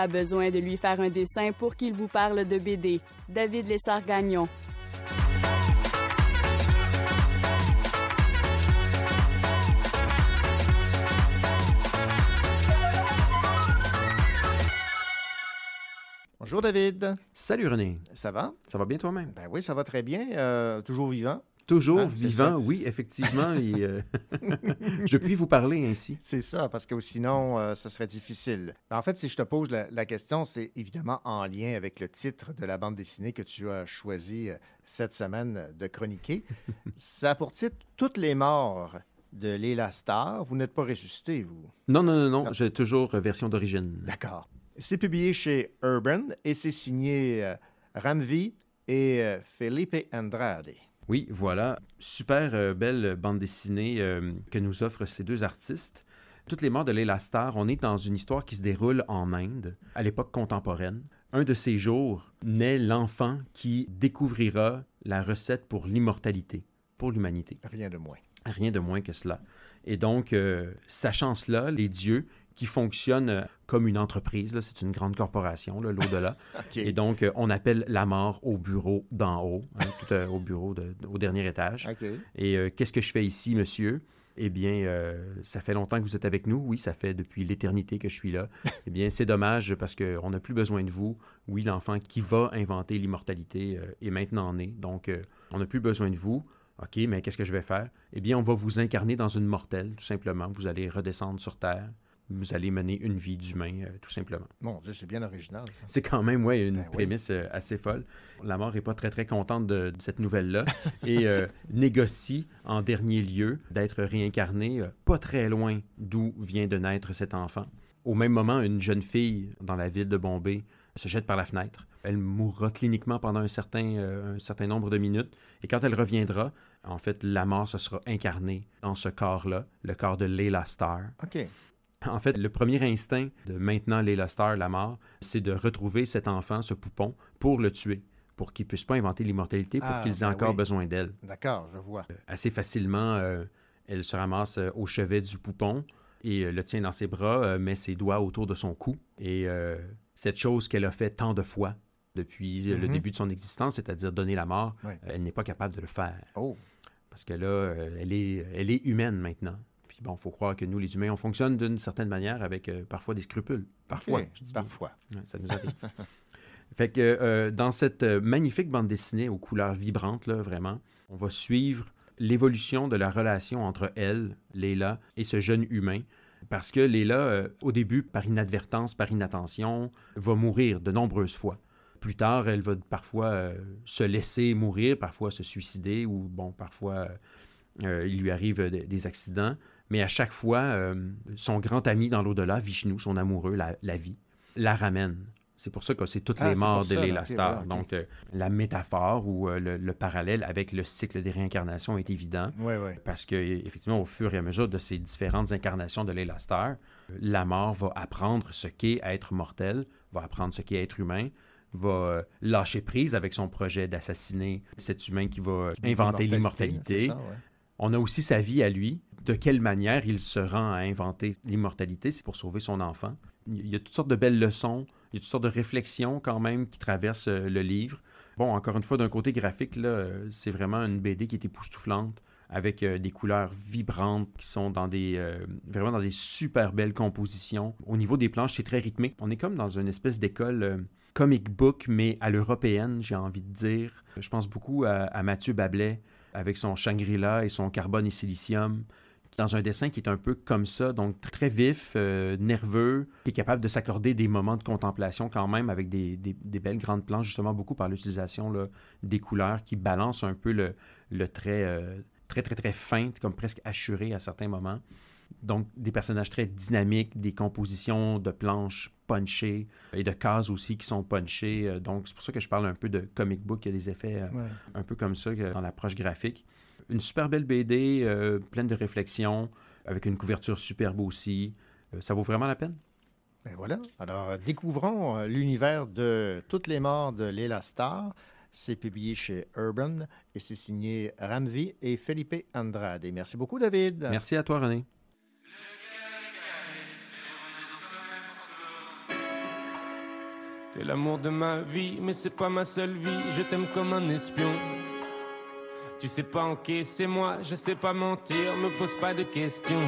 Pas besoin de lui faire un dessin pour qu'il vous parle de BD. David Lessard-Gagnon. Bonjour David. Salut René. Ça va? Ça va bien toi-même? Ben oui, ça va très bien. Euh, toujours vivant. Toujours c'est vivant, ça. oui, effectivement. et, euh, je puis vous parler ainsi. C'est ça, parce que sinon, euh, ça serait difficile. Ben, En fait, si je te pose la, la question, c'est évidemment en lien avec le titre de la bande dessinée que tu as choisi euh, cette semaine de chroniquer. ça a pour titre Toutes les morts de Léla Star. Vous n'êtes pas ressuscité, vous? Non, non, non, non, j'ai toujours euh, version d'origine. D'accord. C'est publié chez Urban et c'est signé euh, Ramvi et euh, Felipe Andrade. Oui, voilà. Super euh, belle bande dessinée euh, que nous offrent ces deux artistes. Toutes les morts de Leila Star, on est dans une histoire qui se déroule en Inde, à l'époque contemporaine. Un de ces jours naît l'enfant qui découvrira la recette pour l'immortalité. pour l'humanité. Rien de moins. Rien de moins que cela. Et donc, euh, sachant cela, les dieux qui fonctionnent euh, comme une entreprise, c'est une grande corporation, là, l'au-delà. Et donc, euh, on appelle la mort au bureau d'en haut, hein, tout euh, au bureau de- au dernier étage. Et euh, qu'est-ce que je fais ici, monsieur? Eh bien, euh, ça fait longtemps que vous êtes avec nous. Oui, ça fait depuis l'éternité que je suis là. eh bien, c'est dommage parce qu'on n'a plus besoin de vous. Oui, l'enfant qui va inventer l'immortalité est maintenant né. Donc, on n'a plus besoin de vous. OK, mais qu'est-ce que je vais faire? Eh bien, on va vous incarner dans une mortelle, tout simplement. Vous allez redescendre sur Terre. Vous allez mener une vie d'humain, euh, tout simplement. Mon Dieu, c'est bien original, ça. C'est quand même ouais, une Ben oui. prémisse euh, assez folle. La mort n'est pas très très contente de, de cette nouvelle-là et euh, négocie en dernier lieu d'être réincarné euh, pas très loin d'où vient de naître cet enfant. Au même moment, une jeune fille dans la ville de Bombay se jette par la fenêtre. Elle mourra cliniquement pendant un certain, un certain nombre de minutes et quand elle reviendra, en fait, la mort se sera incarnée dans ce corps-là, le corps de Layla Starr. OK. En fait, le premier instinct de maintenant Layla Starr, la mort, c'est de retrouver cet enfant, ce poupon, pour le tuer, pour qu'il puisse pas inventer l'immortalité, pour Ah, qu'ils aient ben encore oui. besoin d'elle. D'accord, je vois. Assez facilement, euh, elle se ramasse euh, au chevet du poupon et euh, le tient dans ses bras, euh, met ses doigts autour de son cou. Et euh, cette chose qu'elle a fait tant de fois depuis euh, le Mhm. début de son existence, c'est-à-dire donner la mort, euh, elle n'est pas capable de le faire. Oh. Parce que là, euh, elle, est, elle est humaine maintenant. Puis bon, il faut croire que nous, les humains, on fonctionne d'une certaine manière avec euh, parfois des scrupules. Parfois. Je dis. Parfois. Ouais, ça nous arrive. fait que euh, dans cette euh, magnifique bande dessinée aux couleurs vibrantes, là, vraiment, on va suivre l'évolution de la relation entre elle, Leila, et ce jeune humain. Parce que Leila, euh, au début, par inadvertance, par inattention, va mourir de nombreuses fois. Plus tard, elle va parfois euh, se laisser mourir, parfois se suicider, ou bon, parfois euh, il lui arrive des accidents. Mais à chaque fois, euh, son grand ami dans l'au-delà, Vishnu, son amoureux, la, la vie, la ramène. C'est pour ça que c'est toutes Ah, les morts de Leila ok. Donc, euh, la métaphore ou euh, le, le parallèle avec le cycle des réincarnations est évident. Oui, oui. Parce que, effectivement, au fur et à mesure de ces différentes incarnations de Leila Starr, euh, la mort va apprendre ce qu'est être mortel, va apprendre ce qu'est être humain, va lâcher prise avec son projet d'assassiner cet humain qui va inventer l'immortalité. ouais. On a aussi sa vie à lui. De quelle manière il se rend à inventer l'immortalité, c'est pour sauver son enfant. Il y a toutes sortes de belles leçons, il y a toutes sortes de réflexions quand même qui traversent euh, le livre. Bon, encore une fois, d'un côté graphique, euh, c'est vraiment une BD qui est époustouflante, avec euh, des couleurs vibrantes qui sont dans des vraiment dans des super belles compositions. Au niveau des planches, c'est très rythmé. On est comme dans une espèce d'école comic book, mais à l'européenne, j'ai envie de dire. Je pense beaucoup à, à Mathieu Bablet avec son Shangri-La et son carbone et silicium, dans un dessin qui est un peu comme ça, donc très vif, euh, nerveux, qui est capable de s'accorder des moments de contemplation quand même avec des, des- des belles grandes planches, justement beaucoup par l'utilisation des couleurs qui balancent un peu le, le trait euh, très, très, très fin, comme presque assuré à certains moments. Donc, des personnages très dynamiques, des compositions de planches punchées et de cases aussi qui sont punchées. Euh, Donc, c'est pour ça que je parle un peu de comic book. Il y a des effets euh, Ouais. un peu comme ça dans l'approche graphique. Une super belle BD, euh, pleine de réflexions, avec une couverture superbe aussi. Euh, ça vaut vraiment la peine? Ben voilà. Alors, euh, découvrons l'univers de Toutes les morts de Léla Star. C'est publié chez Urban et c'est signé Ramvi et Felipe Andrade. Et merci beaucoup, David. Merci à toi, René. T'es l'amour de ma vie, mais c'est pas ma seule vie. Je t'aime comme un espion. Tu sais pas encaisser moi, je sais pas mentir, me pose pas de questions.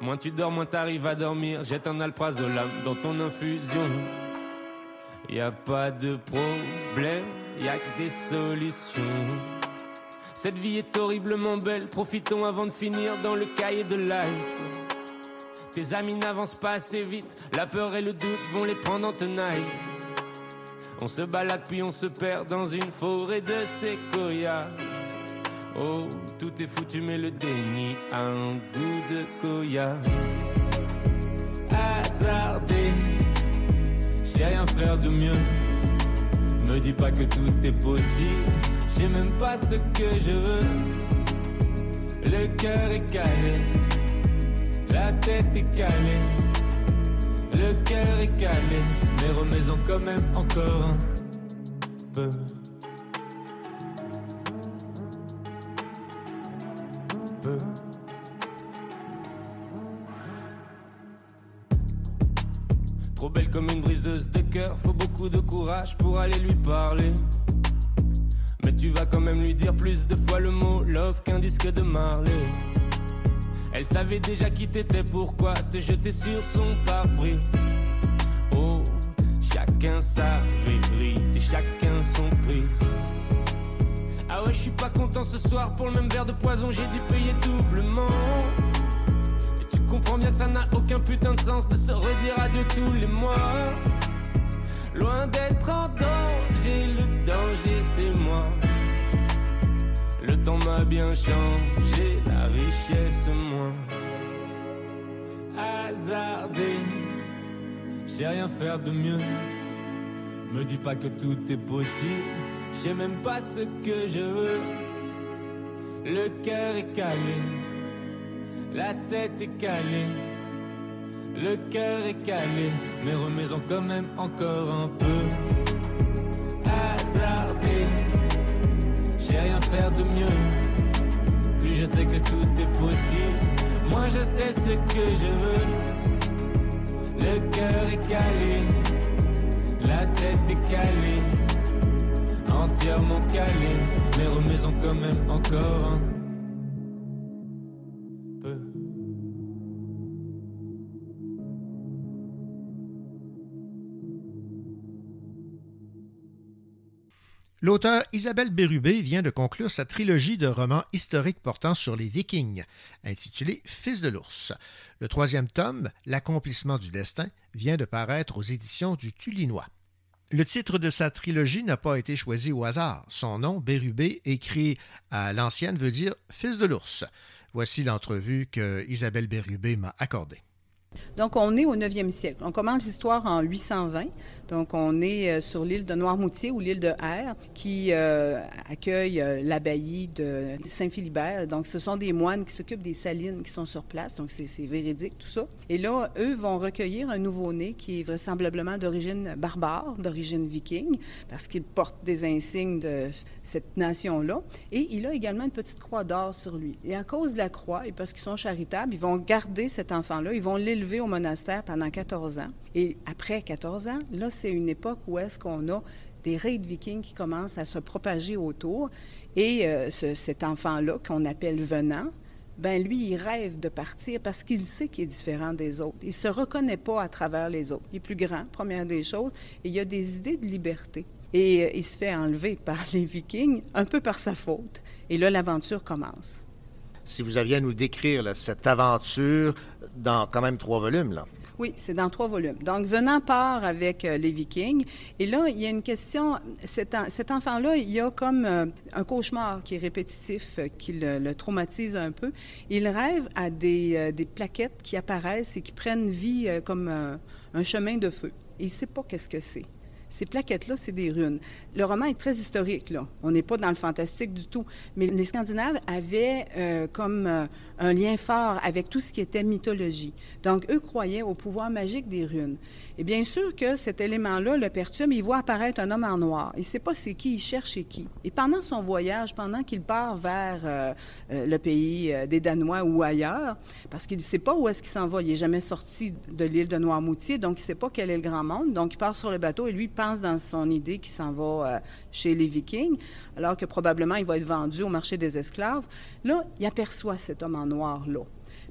Moins tu dors, moins t'arrives à dormir. Jette un alprazolam dans ton infusion. Y a pas de problème, y a que des solutions. Cette vie est horriblement belle, profitons avant de finir dans le cahier de light. Tes amis n'avancent pas assez vite, la peur et le doute vont les prendre en tenaille. On se balade puis on se perd dans une forêt de séquoia. Oh, tout est foutu mais le déni a un goût de koya. Hasardé, j'ai rien faire de mieux. Me dis pas que tout est possible, j'ai même pas ce que je veux. Le cœur est calé, la tête est calée, le cœur est calé, mais remets-en quand même encore un peu. Trop belle comme une briseuse de cœur, faut beaucoup de courage pour aller lui parler. Mais tu vas quand même lui dire plus de fois le mot love qu'un disque de Marley. Elle savait déjà qui t'étais, pourquoi te jeter sur son pare-brise. Oh, chacun sa vérité, chacun son prix. Ah ouais, je suis pas content ce soir pour le même verre de poison, j'ai dû payer doublement. Et tu comprends bien que ça n'a aucun putain de sens de se redire adieu tous les mois. Loin d'être en danger, le danger c'est moi. Temps m'a bien changé, la richesse moins. Hasardé, je sais rien faire de mieux. Me dis pas que tout est possible, je sais même pas ce que je veux. Le cœur est calé, la tête est calée. Le cœur est calé, mais remets-en quand même encore un peu. Hasardé, j'ai rien faire de mieux. Plus je sais que tout est possible, moi je sais ce que je veux. Le cœur est calé, la tête est calée, entièrement calée, mais remets-en quand même encore. L'auteur Isabelle Bérubé vient de conclure sa trilogie de romans historiques portant sur les Vikings, intitulée Fils de l'ours. Le troisième tome, L'accomplissement du destin, vient de paraître aux éditions du Tulinois. Le titre de sa trilogie n'a pas été choisi au hasard. Son nom, Bérubé, écrit à l'ancienne, veut dire Fils de l'ours. Voici l'entrevue que Isabelle Bérubé m'a accordée. Donc, on est au 9e siècle. On commence l'histoire en 820. Donc, on est euh, sur l'île de Noirmoutier ou l'île de R, qui euh, accueille euh, l'abbaye de Saint-Philibert. Donc, ce sont des moines qui s'occupent des salines qui sont sur place. Donc, c'est véridique, tout ça. Et là, eux vont recueillir un nouveau-né qui est vraisemblablement d'origine barbare, d'origine viking, parce qu'il porte des insignes de cette nation-là. Et il a également une petite croix d'or sur lui. Et à cause de la croix, et parce qu'ils sont charitables, ils vont garder cet enfant-là, ils vont l'élever au monastère pendant 14 ans. Et après 14 ans, là, c'est une époque où est-ce qu'on a des raids vikings qui commencent à se propager autour. Et euh, ce, cet enfant-là, qu'on appelle venant, ben lui, il rêve de partir parce qu'il sait qu'il est différent des autres. Il se reconnaît pas à travers les autres. Il est plus grand, première des choses, et il a des idées de liberté. Et euh, il se fait enlever par les Vikings, un peu par sa faute. Et là, l'aventure commence. Si vous aviez à nous décrire cette aventure dans quand même trois volumes, là. Oui, c'est dans trois volumes. Donc, venant part avec euh, les Vikings. Et là, il y a une question. Cet, cet enfant-là, il y a comme euh, un cauchemar qui est répétitif, euh, qui le, traumatise un peu. Il rêve à des, des plaquettes qui apparaissent et qui prennent vie comme un chemin de feu. Et il ne sait pas qu'est-ce que c'est. Ces plaquettes-là, c'est des runes. Le roman est très historique, là. On n'est pas dans le fantastique du tout. Mais les Scandinaves avaient euh, comme euh, un lien fort avec tout ce qui était mythologie. Donc, eux croyaient au pouvoir magique des runes. Et bien sûr que cet élément-là le perturbe. Il voit apparaître un homme en noir. Il ne sait pas c'est qui, il cherche c'est qui. Et pendant son voyage, pendant qu'il part vers euh, euh, le pays euh, des Danois ou ailleurs, parce qu'il ne sait pas où est-ce qu'il s'en va. Il n'est jamais sorti de l'île de Noirmoutier, donc il ne sait pas quel est le grand monde. Donc, il part sur le bateau et lui pense dans son idée qu'il s'en va chez les Vikings, alors que probablement il va être vendu au marché des esclaves. Là, il aperçoit cet homme en noir-là.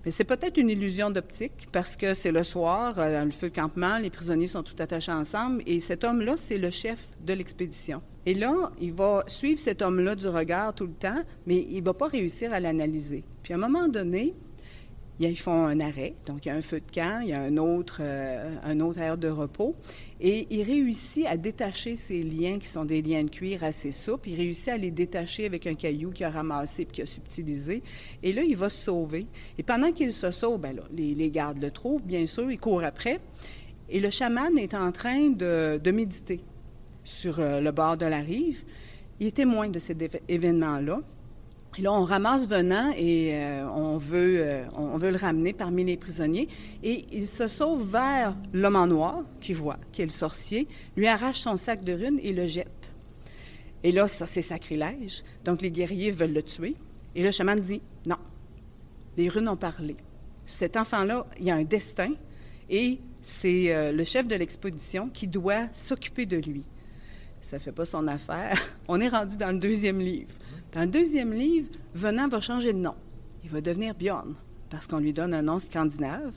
Mais c'est peut-être une illusion d'optique parce que c'est le soir, euh, le feu campement, les prisonniers sont tout attachés ensemble et cet homme-là, c'est le chef de l'expédition. Et là, il va suivre cet homme-là du regard tout le temps, mais il ne va pas réussir à l'analyser. Puis à un moment donné, ils font un arrêt, donc il y a un feu de camp, il y a un autre, euh, de repos, et il réussit à détacher ces liens qui sont des liens de cuir assez souples. Il réussit à les détacher avec un caillou qu'il a ramassé puis qu'il a subtilisé. Et là, il va se sauver. Et pendant qu'il se sauve, ben les, gardes le trouvent, bien sûr, ils courent après. Et le chaman est en train de, méditer sur euh, le bord de la rive. Il est témoin de cet événement-là. Et là, on ramasse Venant et euh, on, veut, euh, on veut le ramener parmi les prisonniers. Et il se sauve vers l'homme en noir, qui voit, qui est le sorcier, lui arrache son sac de runes et le jette. Et là, ça, c'est sacrilège. Donc, les guerriers veulent le tuer. Et le chaman dit non. Les runes ont parlé. Cet enfant-là, il a un destin et c'est euh, le chef de l'expédition qui doit s'occuper de lui. Ça ne fait pas son affaire. On est rendu dans le deuxième livre. Dans le deuxième livre, Venant va changer de nom. Il va devenir Bjorn parce qu'on lui donne un nom scandinave.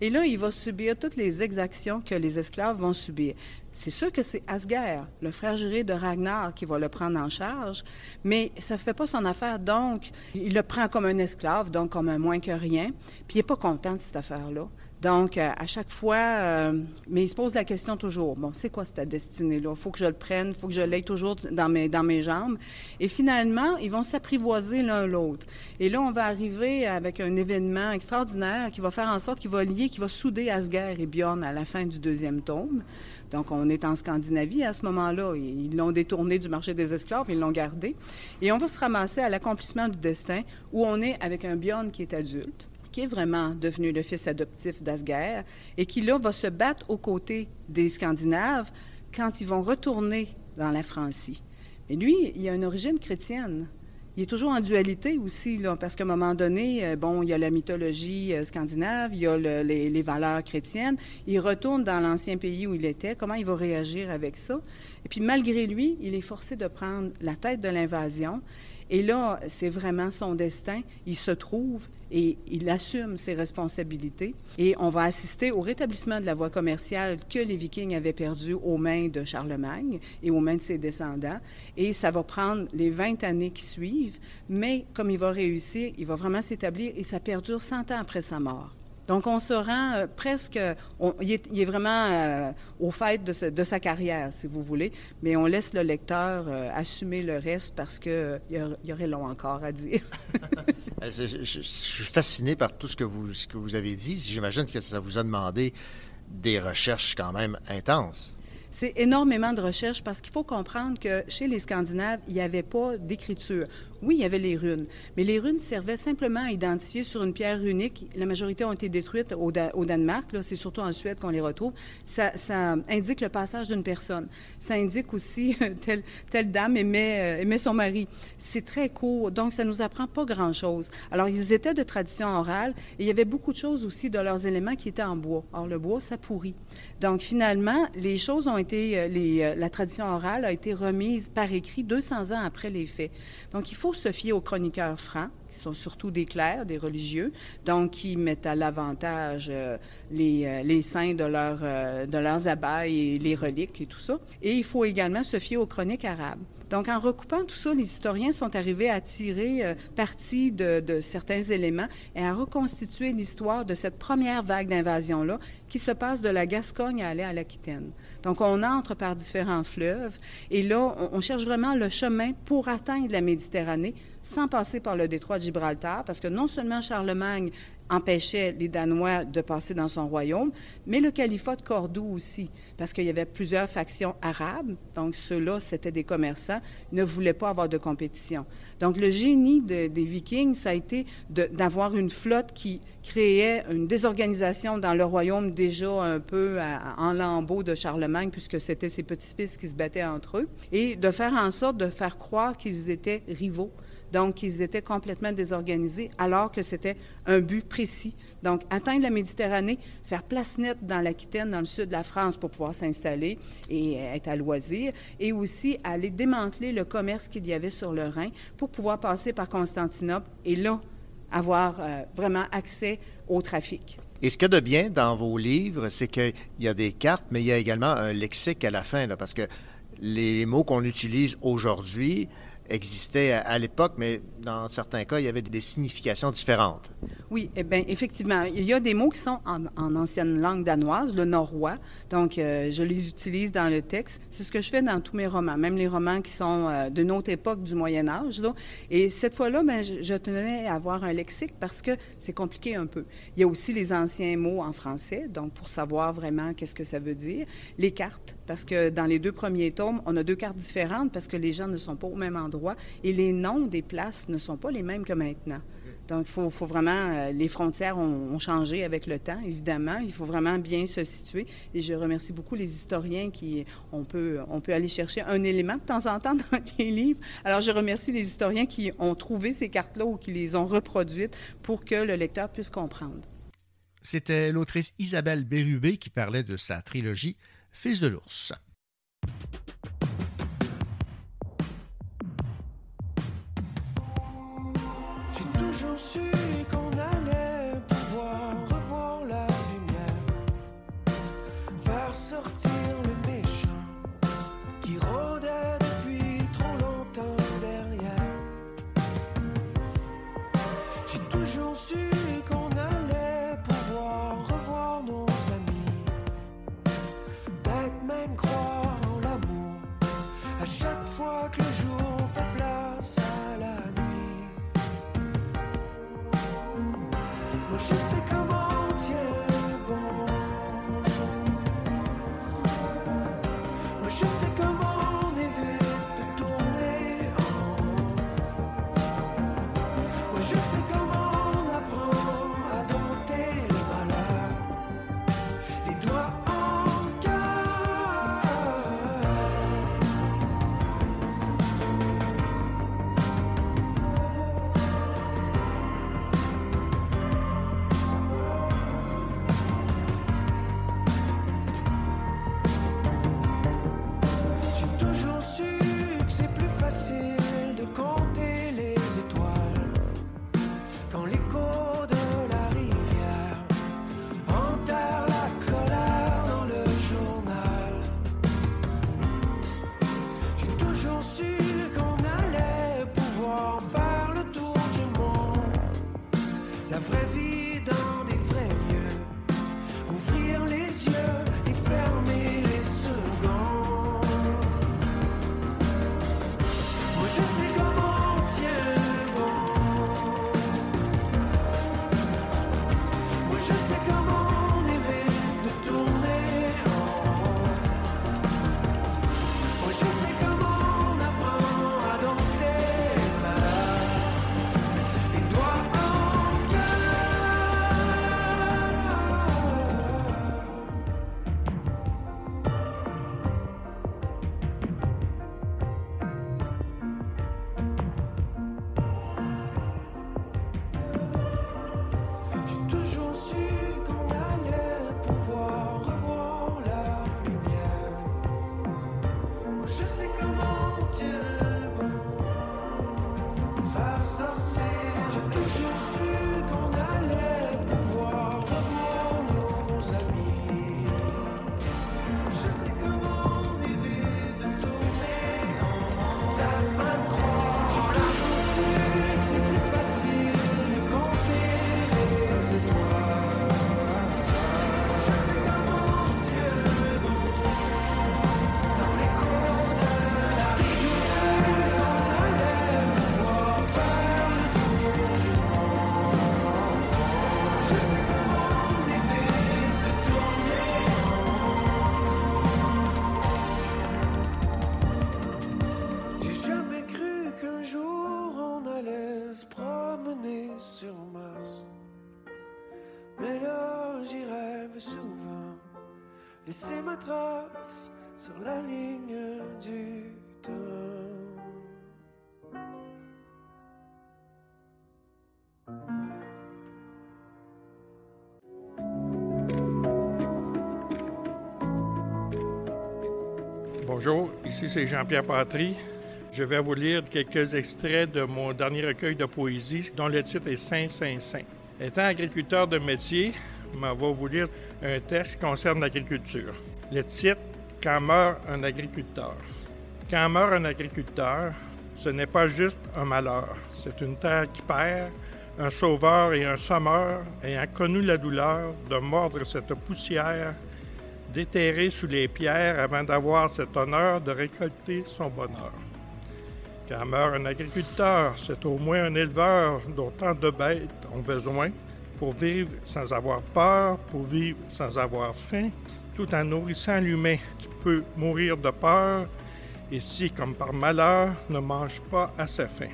Et là, il va subir toutes les exactions que les esclaves vont subir. C'est sûr que c'est Asger, le frère juré de Ragnar, qui va le prendre en charge, mais ça ne fait pas son affaire. Donc, il le prend comme un esclave, donc comme un moins que rien. Puis il n'est pas content de cette affaire-là. Donc, euh, à chaque fois, euh, mais il se pose la question toujours, bon, c'est quoi cette destinée-là? Il faut que je le prenne, il faut que je l'aie toujours dans mes, dans mes jambes. Et finalement, ils vont s'apprivoiser l'un l'autre. Et là, on va arriver avec un événement extraordinaire qui va faire en sorte qu'il va lier, qui va souder Asger et Bjorn à la fin du deuxième tome. Donc, on est en Scandinavie à ce moment-là. Ils l'ont détourné du marché des esclaves, ils l'ont gardé. Et on va se ramasser à l'accomplissement du destin où on est avec un Bjorn qui est adulte qui est vraiment devenu le fils adoptif d'Asger et qui, là, va se battre aux côtés des Scandinaves quand ils vont retourner dans la Francie. Et lui, il a une origine chrétienne. Il est toujours en dualité aussi, là, parce qu'à un moment donné, euh, bon, il y a la mythologie euh, scandinave, il y a les, valeurs chrétiennes. Il retourne dans l'ancien pays où il était. Comment il va réagir avec ça? Et puis, malgré lui, il est forcé de prendre la tête de l'invasion. Et là, c'est vraiment son destin. Il se trouve et il assume ses responsabilités. Et on va assister au rétablissement de la voie commerciale que les Vikings avaient perdue aux mains de Charlemagne et aux mains de ses descendants. Et ça va prendre les 20 années qui suivent, mais comme il va réussir, il va vraiment s'établir et ça perdure 100 ans après sa mort. Donc, on se rend euh, presque. il, est, vraiment euh, au fait de, sa carrière, si vous voulez, mais on laisse le lecteur euh, assumer le reste parce qu'il y, aurait long encore à dire. je, je, suis fasciné par tout ce que vous, ce que vous avez dit. J'imagine que ça vous a demandé des recherches quand même intenses. C'est énormément de recherches parce qu'il faut comprendre que chez les Scandinaves, il n'y avait pas d'écriture. Oui, il y avait les runes, mais les runes servaient simplement à identifier sur une pierre unique. La majorité ont été détruites au, Danemark. C'est surtout en Suède qu'on les retrouve. Ça, indique le passage d'une personne. Ça indique aussi telle, dame aimait, euh, aimait son mari. C'est très court, donc ça nous apprend pas grand-chose. Alors, ils étaient de tradition orale et il y avait beaucoup de choses aussi de leurs éléments qui étaient en bois. Or, le bois, ça pourrit. Donc, finalement, les choses ont été, euh, euh, la tradition orale a été remise par écrit 200 ans après les faits. Donc, il faut se fier aux chroniqueurs francs, qui sont surtout des clercs, des religieux, donc qui mettent à l'avantage euh, les, euh, les, saints de, euh, de leurs abats et les reliques et tout ça. Et il faut également se fier aux chroniques arabes. Donc, en recoupant tout ça, les historiens sont arrivés à tirer parti de, de, certains éléments et à reconstituer l'histoire de cette première vague d'invasion-là qui se passe de la Gascogne à aller à l'Aquitaine. Donc, on entre par différents fleuves et là, on, on cherche vraiment le chemin pour atteindre la Méditerranée sans passer par le détroit de Gibraltar, parce que non seulement Charlemagne empêchait les Danois de passer dans son royaume, mais le califat de Cordoue aussi, parce qu'il y avait plusieurs factions arabes, donc ceux-là, c'était des commerçants, ne voulaient pas avoir de compétition. Donc le génie des Vikings, ça a été d'avoir une flotte qui créait une désorganisation dans le royaume déjà un peu en lambeaux de Charlemagne, puisque c'était ses petits-fils qui se battaient entre eux, et de faire en sorte de faire croire qu'ils étaient rivaux donc, ils étaient complètement désorganisés alors que c'était un but précis. Donc, atteindre la Méditerranée, faire place nette dans l'Aquitaine, dans le sud de la France pour pouvoir s'installer et être à loisir, et aussi aller démanteler le commerce qu'il y avait sur le Rhin pour pouvoir passer par Constantinople et là, avoir euh, vraiment accès au trafic. Et ce qu'il y a de bien dans vos livres, c'est qu'il y a des cartes, mais il y a également un lexique à la fin, parce que les mots qu'on utilise aujourd'hui, existait à, l'époque, mais dans certains cas, il y avait des significations différentes. Oui, eh bien, effectivement, il y a des mots qui sont en, ancienne langue danoise, le norrois, donc euh, je les utilise dans le texte. C'est ce que je fais dans tous mes romans, même les romans qui sont euh, de notre époque du Moyen Âge. Là. Et cette fois-là, ben, je, je, tenais à avoir un lexique parce que c'est compliqué un peu. Il y a aussi les anciens mots en français, donc pour savoir vraiment qu'est-ce que ça veut dire. Les cartes, parce que dans les deux premiers tomes, on a deux cartes différentes parce que les gens ne sont pas au même endroit et les noms des places ne sont pas les mêmes que maintenant. Donc, il faut, vraiment, euh, les frontières ont, ont, changé avec le temps, évidemment. Il faut vraiment bien se situer. Et je remercie beaucoup les historiens qui, on peut, on peut aller chercher un élément de temps en temps dans les livres. Alors, je remercie les historiens qui ont trouvé ces cartes-là ou qui les ont reproduites pour que le lecteur puisse comprendre. C'était l'autrice Isabelle Bérubé qui parlait de sa trilogie Fils de l'ours. Bonjour, ici c'est Jean-Pierre Patry. Je vais vous lire quelques extraits de mon dernier recueil de poésie dont le titre est Saint, Saint, Saint. Étant agriculteur de métier, je vais vous lire un texte qui concerne l'agriculture. Le titre Quand meurt un agriculteur. Quand meurt un agriculteur, ce n'est pas juste un malheur, c'est une terre qui perd, un sauveur et un sommeur ayant connu la douleur de mordre cette poussière déterré sous les pierres avant d'avoir cet honneur de récolter son bonheur. Quand meurt un agriculteur, c'est au moins un éleveur dont tant de bêtes ont besoin pour vivre sans avoir peur, pour vivre sans avoir faim, tout en nourrissant l'humain qui peut mourir de peur et si, comme par malheur, ne mange pas à sa faim.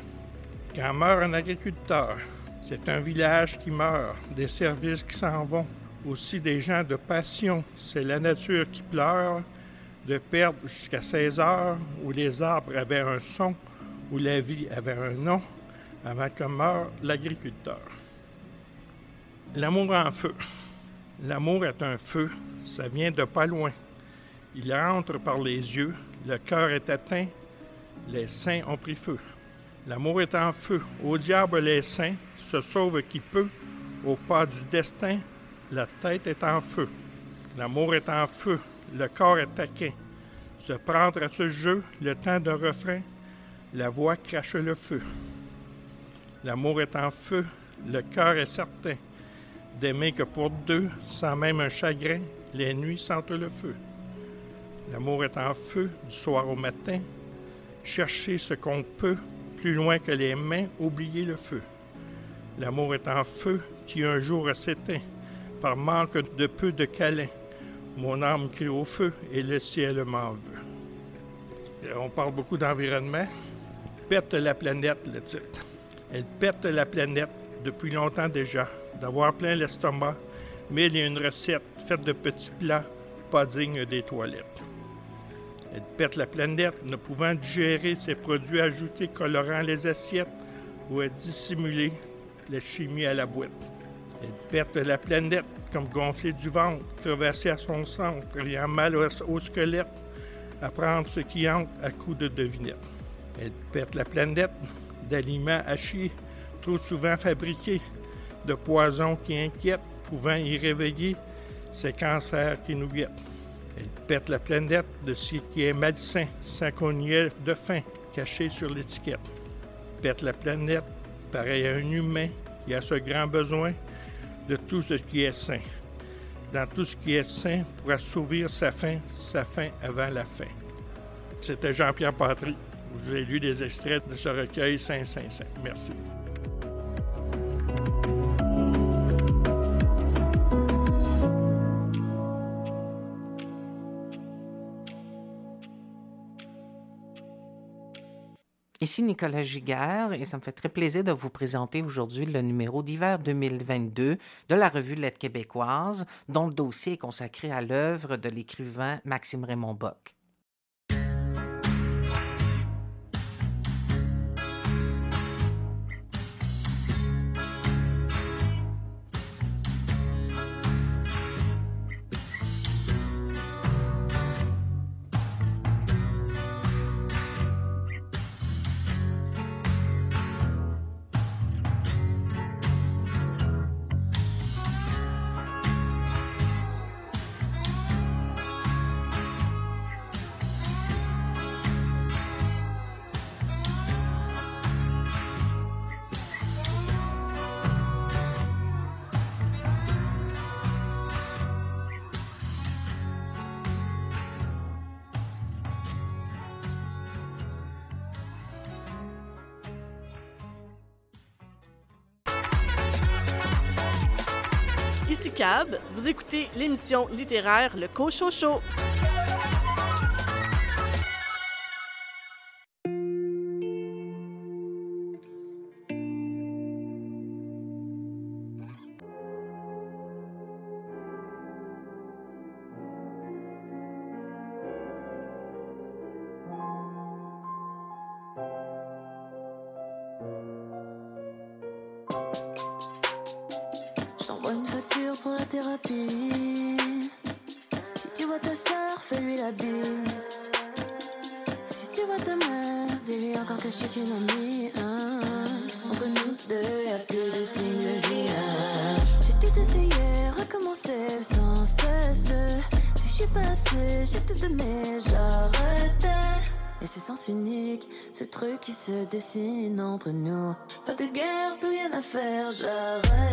Quand meurt un agriculteur, C'est un village qui meurt, des services qui s'en vont, aussi des gens de passion. C'est la nature qui pleure, de perdre jusqu'à 16 heures où les arbres avaient un son, où la vie avait un nom, avant que meure l'agriculteur. L'amour en feu. L'amour est un feu, ça vient de pas loin. Il entre par les yeux, le cœur est atteint, les saints ont pris feu. L'amour est en feu, au diable les saints, se sauve qui peut, au pas du destin, la tête est en feu. L'amour est en feu, le corps est taquin. Se prendre à ce jeu, le temps d'un refrain, la voix crache le feu. L'amour est en feu, le cœur est certain d'aimer que pour deux, sans même un chagrin, les nuits sentent le feu. L'amour est en feu du soir au matin, chercher ce qu'on peut, plus loin que les mains, oublier le feu. L'amour est en feu qui un jour s'éteint par manque de peu de câlins. Mon âme crie au feu et le ciel m'en veut. On parle beaucoup d'environnement. Pète la planète, le titre. Elle pète la planète depuis longtemps déjà, d'avoir plein l'estomac, mais il y a une recette faite de petits plats pas dignes des toilettes. Elle pète la planète, ne pouvant digérer ses produits ajoutés colorant les assiettes ou à dissimuler la chimie à la boîte. Elle pète la planète comme gonfler du ventre, crevassé à son centre, ayant mal au, squelette, à prendre ce qui entre à coups de devinettes. Elle pète la planète d'aliments chier, trop souvent fabriqués, de poisons qui inquiètent, pouvant y réveiller ces cancers qui nous guettent. Elle pète la planète de ce qui est malsain, sans qu'on y ait de faim caché sur l'étiquette. Pète la planète, pareil à un humain qui a ce grand besoin de tout ce qui est sain. Dans tout ce qui est sain pour assouvir sa faim, sa faim avant la fin. C'était Jean-Pierre Patry. Je vous ai lu des extraits de ce recueil Saint-Saint-Saint. Merci. Ici Nicolas Giguère et ça me fait très plaisir de vous présenter aujourd'hui le numéro d'hiver 2022 de la revue Lettre québécoise, dont le dossier est consacré à l'œuvre de l'écrivain Maxime Raymond Bock. Ici Cab, vous écoutez l'émission littéraire Le Cochon entre nous. Pas de guerre, plus rien à faire, j'arrête.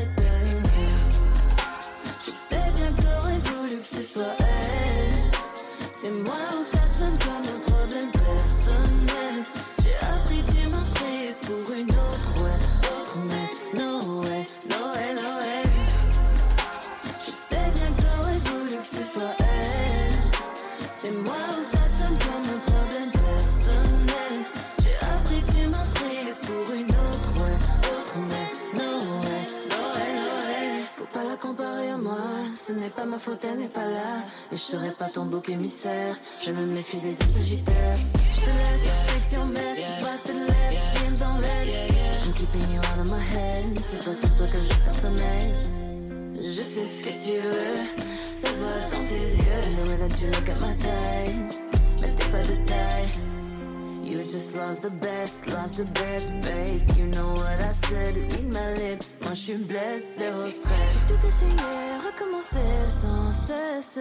Elle n'est pas là. Et je serai pas ton bouc émissaire. Je me méfie des âmes sagittaires. Je te laisse, section mess, back to the left, DMs en red. I'm keeping you out of my head. C'est pas sur toi que je perds sommeil. Je sais ce que tu veux, ça se voit dans tes yeux. And the way that you look at my thighs, mais t'es pas de taille. You just lost the best, lost the bet, babe. You know what I said, read my lips. Moi je suis blessed, zéro stress. J'ai tout essayé, recommencer sans cesse.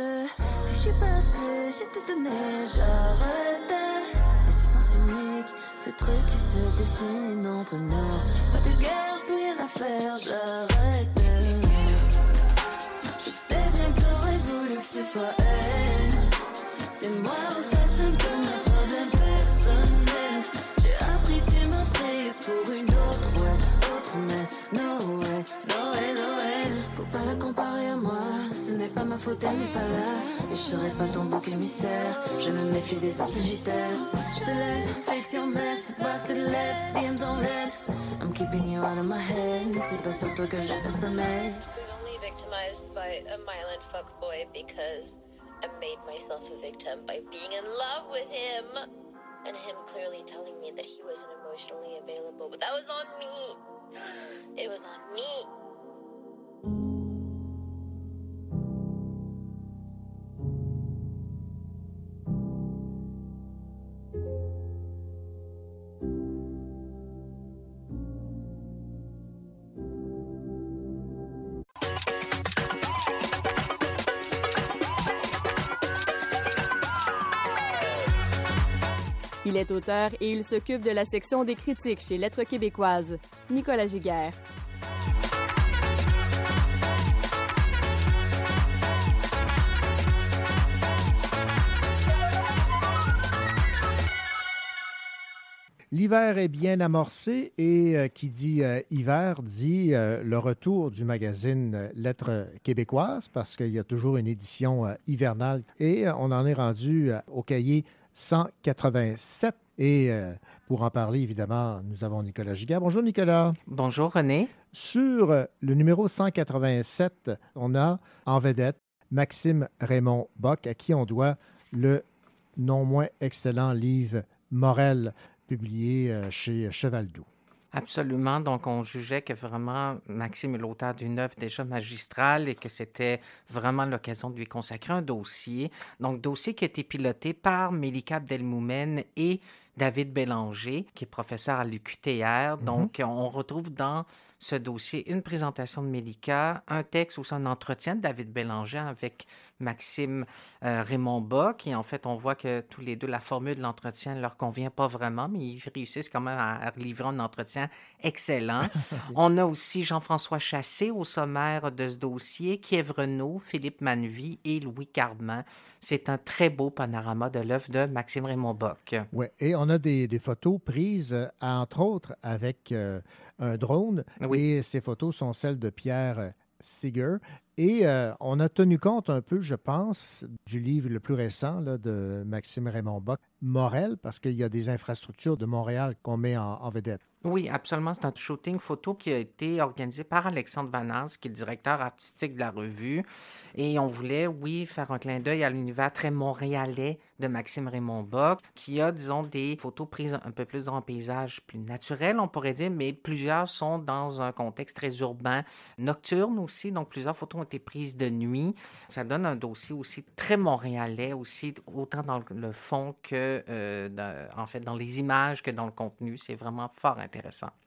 Si je suis passé, j'ai tout donné, j'arrêtais. Et c'est sens unique, ce truc qui se dessine entre nous. Pas de guerre, plus rien à faire, j'arrête. Je sais bien que t'aurais voulu que ce soit elle. C'est moi ou ça seul de mes problèmes personnels. J'ai appris, tu m'as prise pour une autre, ouais, autre, mais no way, no way, no way. Pas la comparer à moi, ce n'est pas ma faute, elle n'est pas là. Et je serai pas ton bouc émissaire, je me méfie des âmes sagittaires. Je te laisse, fix your mess, box to the left, DMs en red. I'm keeping you out of my head, c'est pas sur toi que je perds sommeil. only victimized by a violent fuckboy because I made myself a victim by being in love with him. And him clearly telling me that he wasn't emotionally available. But that was on me. It was on me. Il est auteur et il s'occupe de la section des critiques chez Lettres québécoises. Nicolas Giguère. L'hiver est bien amorcé et euh, qui dit euh, hiver dit euh, le retour du magazine Lettres québécoises parce qu'il y a toujours une édition hivernale et on en est rendu au cahier 187. Et euh, pour en parler, évidemment, nous avons Nicolas Giguère. Bonjour Nicolas. Bonjour René. Sur euh, le numéro 187, on a en vedette Maxime Raymond Bock, à qui on doit le non moins excellent livre Morel, publié euh, chez Cheval Doux. Absolument. Donc, on jugeait que vraiment Maxime est l'auteur d'une œuvre déjà magistrale et que c'était vraiment l'occasion de lui consacrer un dossier. Donc, dossier qui a été piloté par Mélika Abdelmoumen et David Bélanger, qui est professeur à l'UQTR. Donc, on retrouve dans ce dossier une présentation de Mélika, un texte ou un entretien de David Bélanger avec Maxime euh, Raymond Bock. Et en fait, on voit que tous les deux, la formule de l'entretien ne leur convient pas vraiment, mais ils réussissent quand même à, à livrer un entretien excellent. On a aussi Jean-François Chassé au sommaire de ce dossier, Kiev Renault, Philippe Manvy et Louis Cardman. C'est un très beau panorama de l'œuvre de Maxime Raymond Bock. Ouais, et on a des, des photos prises, euh, entre autres, avec euh, un drone. Et ces photos sont celles de Pierre euh, Seeger. Et euh, on a tenu compte un peu, je pense, du livre le plus récent là, de Maxime Raymond Bock, Morel, parce qu'il y a des infrastructures de Montréal qu'on met en, en vedette. Oui, absolument. C'est un shooting photo qui a été organisé par Alexandre Vanas, qui est le directeur artistique de la revue. Et on voulait, oui, faire un clin d'œil à l'univers très montréalais de Maxime Raymond Bock, qui a, disons, des photos prises un peu plus dans un paysage plus naturel, on pourrait dire, mais plusieurs sont dans un contexte très urbain, nocturne aussi. Donc, plusieurs photos ont été prises de nuit. Ça donne un dossier aussi très montréalais, aussi autant dans le fond que, euh, en fait, dans les images que dans le contenu. C'est vraiment fort intéressant.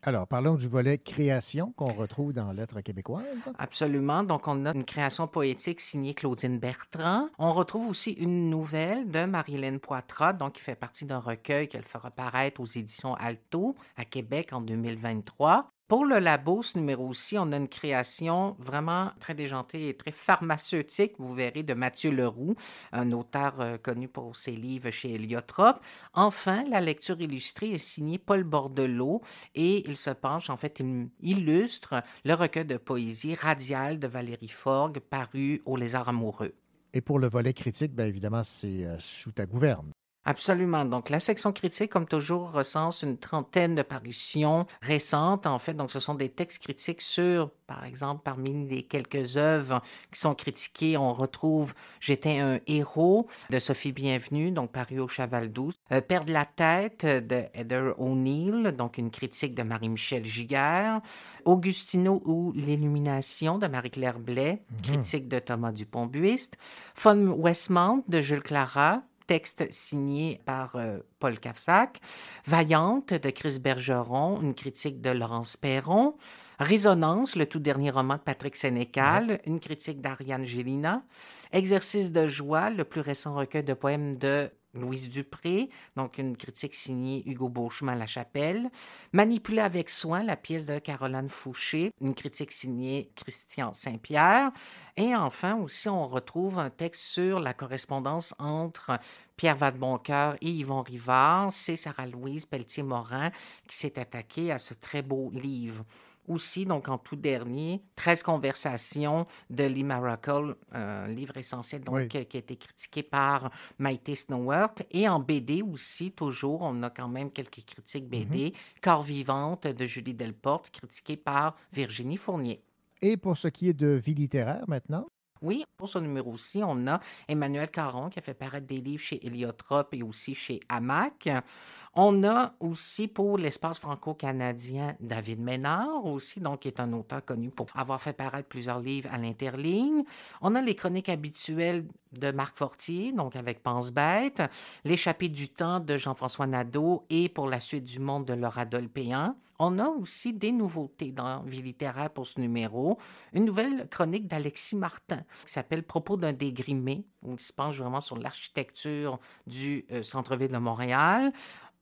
Alors, parlons du volet création qu'on retrouve dans Lettres québécoises. Absolument. Donc, on a une création poétique signée Claudine Bertrand. On retrouve aussi une nouvelle de Marie-Hélène Poitras, donc qui fait partie d'un recueil qu'elle fera paraître aux éditions Alto à Québec en 2023. Pour le labo, ce numéro-ci, on a une création vraiment très déjantée et très pharmaceutique, vous verrez, de Mathieu Leroux, un auteur euh, connu pour ses livres chez Héliotrope. Enfin, la lecture illustrée est signée Paul Bordelot et il se penche, en fait, il illustre le recueil de poésie Radial de Valérie Forgue, paru au Lézard amoureux. Et pour le volet critique, bien évidemment, c'est euh, sous ta gouverne. Absolument. Donc, la section critique, comme toujours, recense une trentaine de parutions récentes. En fait, donc, ce sont des textes critiques sur, par exemple, parmi les quelques œuvres qui sont critiquées, on retrouve J'étais un héros de Sophie Bienvenue, donc paru au Chaval 12. Euh, Perdre la tête de Heather O'Neill, donc une critique de Marie-Michel Giguère. Augustino ou L'illumination de Marie-Claire Blais, critique de Thomas Dupont-Buiste. Von Westmount de Jules Clara, texte signé par euh, Paul Cafsac, Vaillante de Chris Bergeron, une critique de Laurence Perron, Résonance, le tout dernier roman de Patrick Sénécal, une critique d'Ariane Gélina, Exercice de joie, le plus récent recueil de poèmes de Louise Dupré, donc une critique signée Hugo Beauchemin La Chapelle. Manipuler avec soin, la pièce de Caroline Fouché, une critique signée Christian Saint-Pierre. Et enfin aussi, on retrouve un texte sur la correspondance entre Pierre Vadeboncoeur et Yvon Rivard. C'est Sarah-Louise Pelletier-Morin qui s'est attaquée à ce très beau livre aussi, donc en tout dernier, 13 conversations de Lee Maracle, un livre essentiel donc, Oui. qui a été critiqué par Maïté Snowworth. Et en BD aussi, toujours, on a quand même quelques critiques BD. Corps vivante de Julie Delporte, critiquée par Virginie Fournier. Et pour ce qui est de vie littéraire maintenant, Oui, pour ce numéro-ci, on a Emmanuel Caron qui a fait paraître des livres chez Héliotrope et aussi chez Hamac. On a aussi pour l'espace franco-canadien David Ménard, aussi, donc qui est un auteur connu pour avoir fait paraître plusieurs livres à l'interligne. On a les chroniques habituelles de Marc Fortier, donc avec Pense Bête, L'échappée du temps de Jean-François Nadeau et pour la suite du monde de Laura Dolpéan. On a aussi des nouveautés dans Vie littéraire pour ce numéro. Une nouvelle chronique d'Alexis Martin qui s'appelle Propos d'un dégrimé, où il se penche vraiment sur l'architecture du euh, centre-ville de Montréal.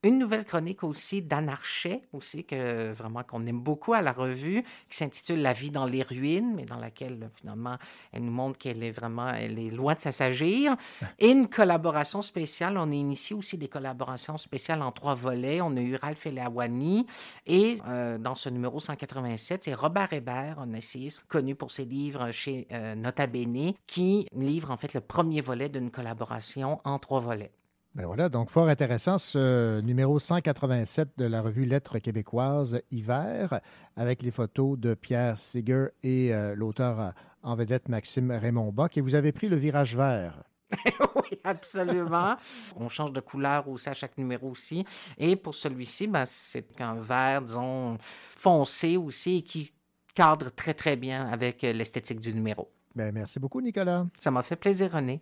Une nouvelle chronique aussi d'Anarchet, aussi, que vraiment qu'on aime beaucoup à la revue, qui s'intitule La vie dans les ruines, mais dans laquelle finalement elle nous montre qu'elle est vraiment, elle est loin de s'assagir. Et une collaboration spéciale, on a initié aussi des collaborations spéciales en trois volets. On a eu Ralph Elawani et euh, dans ce numéro 187, c'est Robert Hébert, un essayiste connu pour ses livres chez euh, Nota Bene, qui livre en fait le premier volet d'une collaboration en trois volets. Ben voilà, donc fort intéressant ce numéro 187 de la revue Lettres québécoises hiver avec les photos de Pierre Seeger et euh, l'auteur euh, en vedette Maxime Raymond Bock. Et vous avez pris le virage vert. oui, absolument. On change de couleur aussi à chaque numéro aussi. Et pour celui-ci, ben, c'est un vert, disons, foncé aussi et qui cadre très, très bien avec euh, l'esthétique du numéro. Ben, merci beaucoup, Nicolas. Ça m'a fait plaisir, René.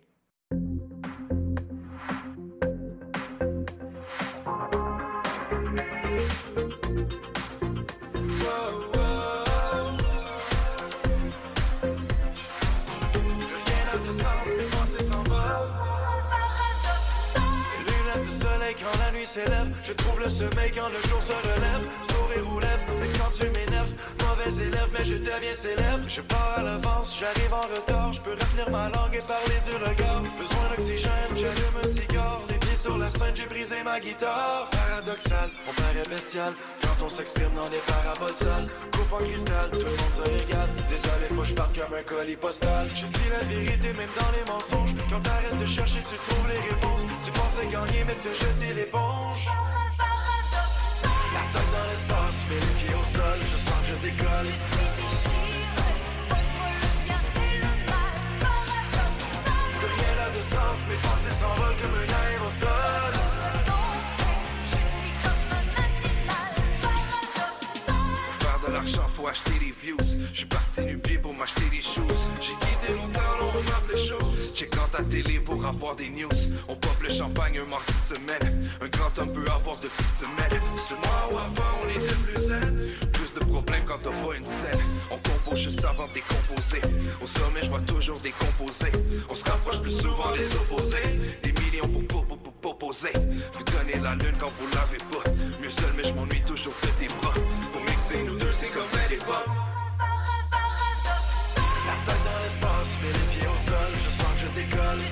Je trouve le sommeil quand le jour se relève. Sourire ou lèvres, mais quand tu m'énerves, mauvais élève, mais je deviens célèbre. Je pars à l'avance, j'arrive en retard. Je peux retenir ma langue et parler du regard. Besoin d'oxygène, j'allume un cigare. Sur la scène, j'ai brisé ma guitare. Paradoxal, on paraît bestial. Quand on s'exprime dans des paraboles sales. Coupe en cristal, tout le monde se régale. Désolé, faut que je parte comme un colis postal. Je dis la vérité, même dans les mensonges. Quand t'arrêtes de chercher, tu trouves les réponses. Tu pensais gagner, mais te jeter l'éponge. La tête dans l'espace, mais les pieds au sol, je sens que je décolle. Sens, mes pensées s'envolent comme un aérosol. Faire de l'argent, faut acheter des views. Je suis parti du pied pour m'acheter des choses. J'ai quitté longtemps, on remarque les choses. Check dans ta télé pour avoir des news. On pop le champagne un mardi de semaine. Un grand homme peut avoir de petites semaines. C'est moi ou avant, on était plus zen. Plus de problèmes quand t'as pas une scène. Compose juste avant de décomposer. Au sommet, je vois toujours décomposer. On se rapproche plus souvent des opposés. Des millions pour pour pour pour. Vous donnez la lune quand vous l'avez pas. Mieux seul, mais je m'ennuie toujours de tes bras. Pour mixer nous deux, c'est comme belle époque. La tête dans l'espace, mais les pieds au sol, je sens que je décolle.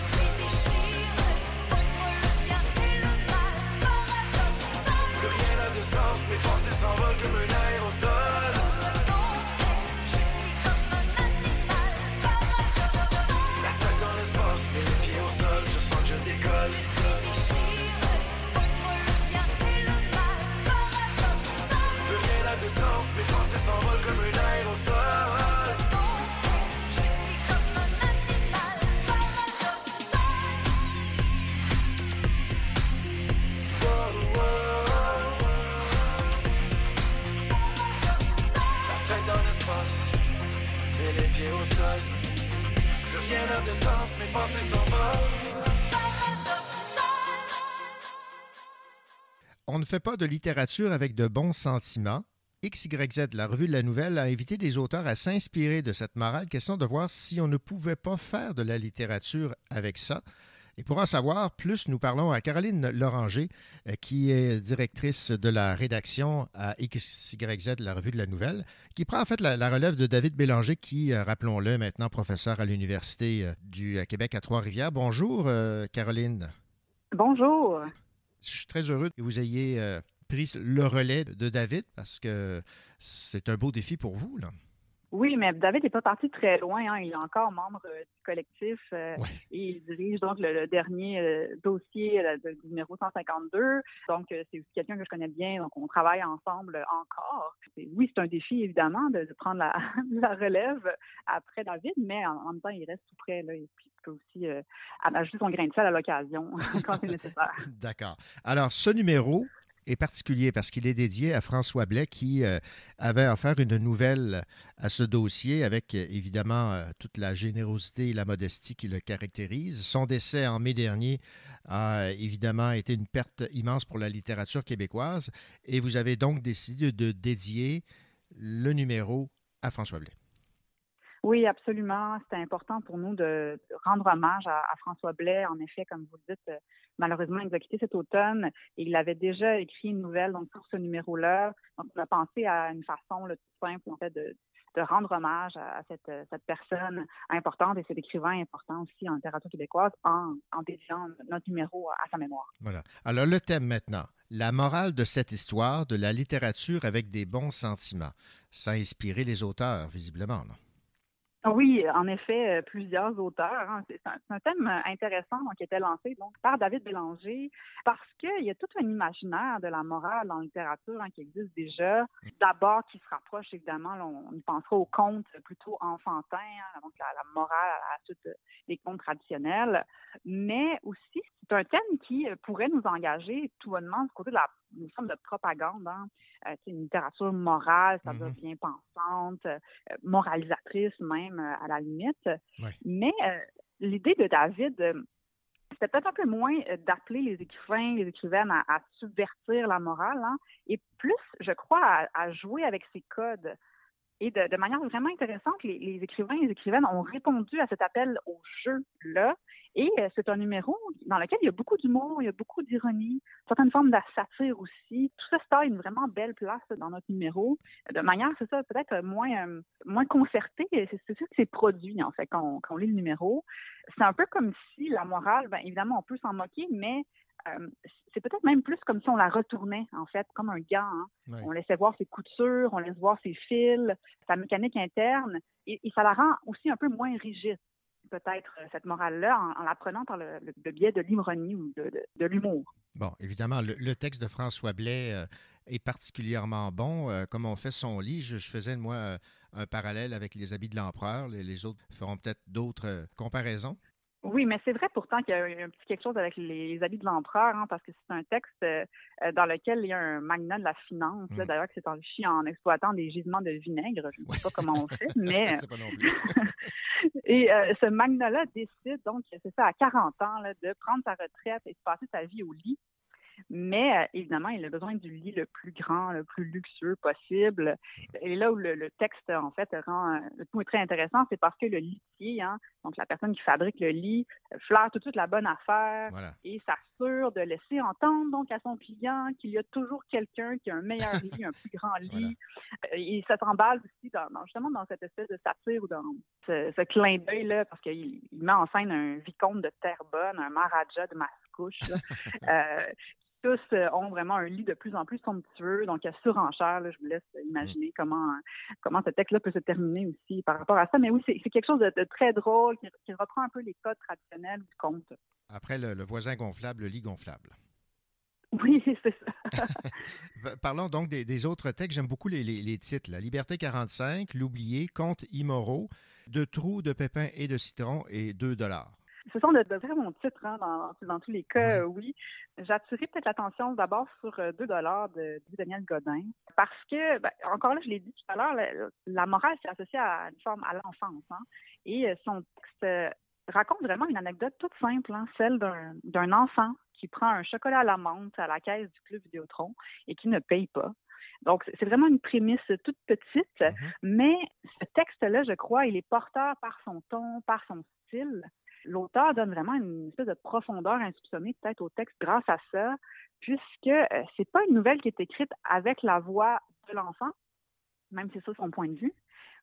Plus rien n'a de sens, mes pensées s'envolent comme un aérosol. On ne fait pas de littérature avec de bons sentiments, XYZ, la revue de la nouvelle, a invité des auteurs à s'inspirer de cette morale, question de voir si on ne pouvait pas faire de la littérature avec ça. Et pour en savoir plus, nous parlons à Caroline Loranger, euh, qui est directrice de la rédaction à XYZ, la revue de la nouvelle, qui prend en fait la, la relève de David Bélanger, qui, euh, rappelons-le, maintenant professeur à l'Université euh, du Québec à Trois-Rivières. Bonjour, Caroline. Bonjour. Je suis très heureux que vous ayez pris le relais de David parce que c'est un beau défi pour vous. Là. Oui, mais David n'est pas parti très loin. hein. Il est encore membre euh, du collectif euh, et il dirige donc le, le dernier euh, dossier de- du numéro 152. Donc, c'est aussi quelqu'un que je connais bien. Donc, on travaille ensemble encore. Et oui, c'est un défi, évidemment, de, de prendre la, la relève après David, mais en, en même temps, il reste tout près. Là, et puis, il peut aussi ajouter son grain de sel à l'occasion quand c'est nécessaire. D'accord. Alors, ce numéro est particulier parce qu'il est dédié à François Blais qui euh, avait offert une nouvelle à ce dossier avec euh, évidemment euh, toute la générosité et la modestie qui le caractérisent. Son décès en mai dernier a évidemment été une perte immense pour la littérature québécoise et vous avez donc décidé de dédier le numéro à François Blais. Oui, absolument. C'était important pour nous de rendre hommage à, à François Blais. En effet, comme vous le dites, euh, malheureusement, il nous a cet automne et il avait déjà écrit une nouvelle donc, pour ce numéro-là. Donc, on a pensé à une façon là, toute simple, en fait, de, rendre hommage à, à cette, personne importante et cet écrivain important aussi en littérature québécoise en, en dédiant notre numéro à sa mémoire. Voilà. Alors, le thème maintenant. La morale de cette histoire, de la littérature avec des bons sentiments. Ça a inspiré les auteurs, visiblement. non? Oui, en effet, euh, plusieurs auteurs. hein. C'est un, thème euh, intéressant donc, qui était lancé donc, par David Bélanger parce qu'il y a tout un imaginaire de la morale la littérature hein, qui existe déjà. D'abord, qui se rapproche évidemment, là, on y pensera aux contes plutôt enfantins, hein, donc la, la morale à la suite euh, des contes traditionnels, mais aussi c'est un thème qui pourrait nous engager tout bonnement du côté de la une forme de propagande, hein. Euh, c'est une littérature morale, ça veut dire bien pensante, euh, moralisatrice même euh, à la limite. Mais euh, l'idée de David, c'était peut-être un peu moins d'appeler les écrivains, les écrivaines à, à subvertir la morale, hein, et plus, je crois, à, à jouer avec ces codes. Et de, manière vraiment intéressante, les, écrivains et les écrivaines ont répondu à cet appel au jeu-là. Et euh, c'est un numéro dans lequel il y a beaucoup d'humour, il y a beaucoup d'ironie, certaines formes de satire aussi. Tout ça se taille une vraiment belle place dans notre numéro. De manière, c'est ça, peut-être moins, euh, moins concertée. Et C'est ça que c'est produit, en fait, quand on, quand on lit le numéro. C'est un peu comme si la morale, bien évidemment, on peut s'en moquer, mais euh, c'est peut-être même plus comme si on la retournait, en fait, comme un gant. hein. On laissait voir ses coutures, on laisse voir ses fils, sa mécanique interne, et, et ça la rend aussi un peu moins rigide, peut-être, euh, cette morale-là, en, en la prenant par le, le- le biais de l'ironie ou de, de- de l'humour. Bon, évidemment, le, le texte de François Blais euh, est particulièrement bon. Euh, comme on fait son lit, je, je faisais, moi, un parallèle avec les habits de l'empereur. Les, les autres feront peut-être d'autres comparaisons. Oui, mais c'est vrai pourtant qu'il y a un petit quelque chose avec les habits de l'empereur, hein, parce que c'est un texte euh, euh, dans lequel il y a un magnat de la finance, là, d'ailleurs, qui s'est enrichi en exploitant des gisements de vinaigre. Je ne sais pas comment on fait, mais... Pas non plus. Et euh, ce magnat-là décide, donc, c'est ça, à 40 ans, là, de prendre sa retraite et de passer sa vie au lit. Mais euh, évidemment, il a besoin du lit le plus grand, le plus luxueux possible. Et là où le, le texte, en fait, rend euh, le tout est très intéressant, c'est parce que le litier, hein, donc la personne qui fabrique le lit, euh, flaire tout de suite la bonne affaire et s'assure de laisser entendre donc à son client qu'il y a toujours quelqu'un qui a un meilleur lit, un plus grand lit. Euh, Et ça s'emballe aussi dans, dans- justement dans cette espèce de satire ou dans ce, ce clin d'œil-là, parce qu'il il met en scène un vicomte de Terrebonne, un maharaja de Mascouche, là, euh, tous euh, ont vraiment un lit de plus en plus somptueux, donc à surenchère. Là, je vous laisse imaginer comment comment ce texte-là peut se terminer aussi par rapport à ça. Mais oui, c'est quelque chose de, de très drôle qui, qui reprend un peu les codes traditionnels du conte. Après le, le voisin gonflable, le lit gonflable. Oui, c'est ça. Parlons donc des, des autres textes. J'aime beaucoup les, les- les titres. La Liberté 45, L'oublié, Contes immoraux, De trous, de pépins et de citron et 2 dollars. Ce sont de, de très bons titres, hein, dans, dans tous les cas, euh, oui. J'attirerai peut-être l'attention d'abord sur euh, deux dollars de, de Daniel Godin, parce que, ben, encore là, je l'ai dit tout à l'heure, la, la morale, c'est associé à une forme à l'enfance. Hein, et euh, son texte euh, raconte vraiment une anecdote toute simple, hein, celle d'un d'un enfant qui prend un chocolat à la menthe à la caisse du club Vidéotron et qui ne paye pas. Donc, c'est vraiment une prémisse toute petite, mais ce texte-là, je crois, il est porteur par son ton, par son style. L'auteur donne vraiment une espèce de profondeur insoupçonnée peut-être au texte grâce à ça, puisque euh, c'est pas une nouvelle qui est écrite avec la voix de l'enfant, même si c'est ça son point de vue,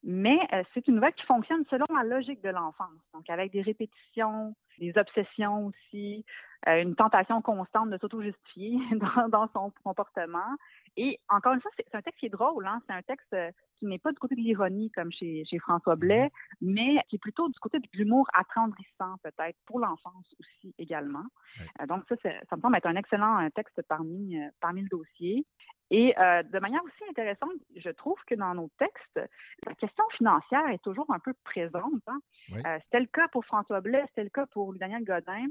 mais euh, c'est une nouvelle qui fonctionne selon la logique de l'enfance, donc avec des répétitions, des obsessions aussi, euh, une tentation constante de s'auto-justifier dans, dans son comportement. Et encore une fois, c'est un texte qui est drôle, hein? c'est un texte euh, qui n'est pas du côté de l'ironie comme chez, chez François Blais, mais qui est plutôt du côté de l'humour attendrissant peut-être, pour l'enfance aussi également. Euh, donc ça, ça me semble être un excellent texte parmi, parmi le dossier. Et euh, de manière aussi intéressante, je trouve que dans nos textes, la question financière est toujours un peu présente. hein. Oui. Euh, c'était le cas pour François Blais, c'était le cas pour Daniel Godin.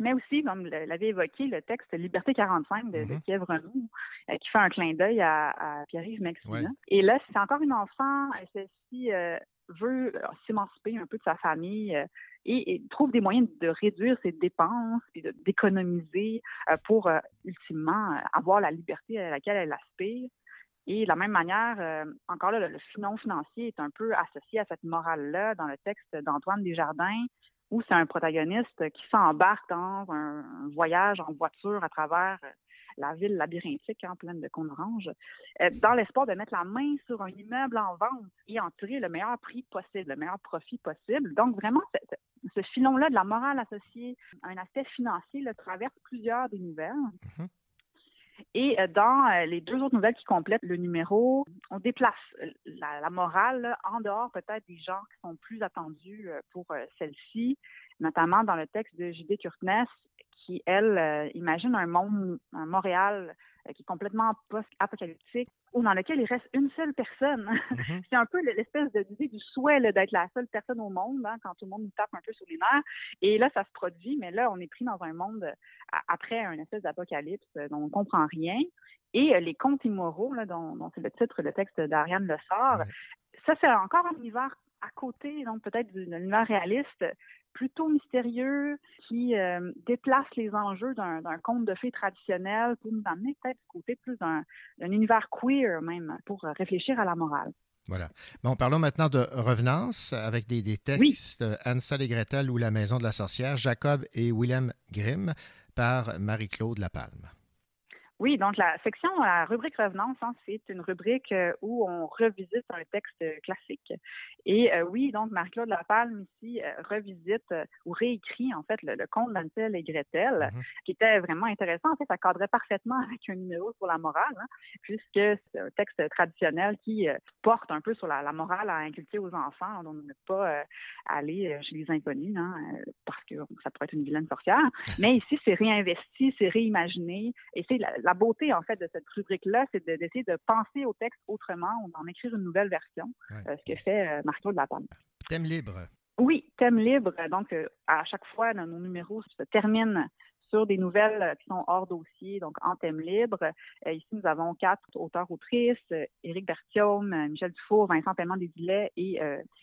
Mais aussi, comme l'avait évoqué, le texte Liberté 45 de, de Kiev Renaud, euh, qui fait un clin d'œil à, à Pierre-Yves Maxime. Ouais. Et là, c'est encore une enfant, euh, celle-ci euh, veut euh, s'émanciper un peu de sa famille euh, et, et trouve des moyens de réduire ses dépenses et d'économiser euh, pour ultimement avoir la liberté à laquelle elle aspire. Et de la même manière, encore là, le, non financier est un peu associé à cette morale-là dans le texte d'Antoine Desjardins, où c'est un protagoniste qui s'embarque dans un, voyage en voiture à travers la ville labyrinthique hein, pleine de cônes oranges, euh, dans l'espoir de mettre la main sur un immeuble en vente et en tirer le meilleur prix possible, le meilleur profit possible. Donc vraiment, ce, filon-là de la morale associée à un aspect financier traverse plusieurs des nouvelles. Et euh, dans euh, les deux autres nouvelles qui complètent le numéro, on déplace la, la morale là, en dehors peut-être des genres qui sont plus attendus pour celle-ci, notamment dans le texte de J.D. Kurtness, qui, elle, euh, imagine un monde, un Montréal euh, qui est complètement post-apocalyptique, ou dans lequel il reste une seule personne. C'est un peu l'espèce d'idée du souhait d'être la seule personne au monde, hein, quand tout le monde nous tape un peu sur les nerfs. Et là, ça se produit, mais là, on est pris dans un monde euh, après un espèce d'apocalypse dont on ne comprend rien. Et les contes immoraux, là, dont, dont c'est le titre, le texte d'Ariane Le Sort, ça, c'est encore un univers à côté, donc peut-être d'un univers réaliste, plutôt mystérieux, qui euh, déplace les enjeux d'un conte de fées traditionnel pour nous amener peut-être du côté plus d'un d'un univers queer même, pour euh, réfléchir à la morale. Voilà. Bon, parlons maintenant de revenance avec des, des textes euh, Hansel et Gretel ou La maison de la sorcière, Jacob et Willem Grimm par Marie-Claude Lapalme. Oui, donc la section, la rubrique revenance, hein, c'est une rubrique euh, où on revisite un texte classique. Et euh, oui, donc Marie-Claude Lapalme ici euh, revisite ou réécrit en fait le, le conte d'Ansel et Gretel, qui était vraiment intéressant. En fait, ça cadrait parfaitement avec un numéro sur la morale, hein, puisque c'est un texte traditionnel qui porte un peu sur la, la morale à inculquer aux enfants, donc ne pas aller chez les inconnus, hein, parce que ça pourrait être une vilaine sorcière. Mais ici, c'est réinvesti, c'est réimaginé, et c'est la, la beauté en fait de cette rubrique-là, c'est de- d'essayer de penser au texte autrement, ou d'en écrire une nouvelle version, euh, ce que fait euh, Marie-Claude Lapalme. Thème libre. Oui, thème libre. Donc, euh, à chaque fois, nos numéros se terminent sur des nouvelles qui sont hors dossier, donc en thème libre. Ici, nous avons quatre auteurs-autrices, Éric Berthiaume, euh, Michel Dufour, Vincent Paiement Desilets et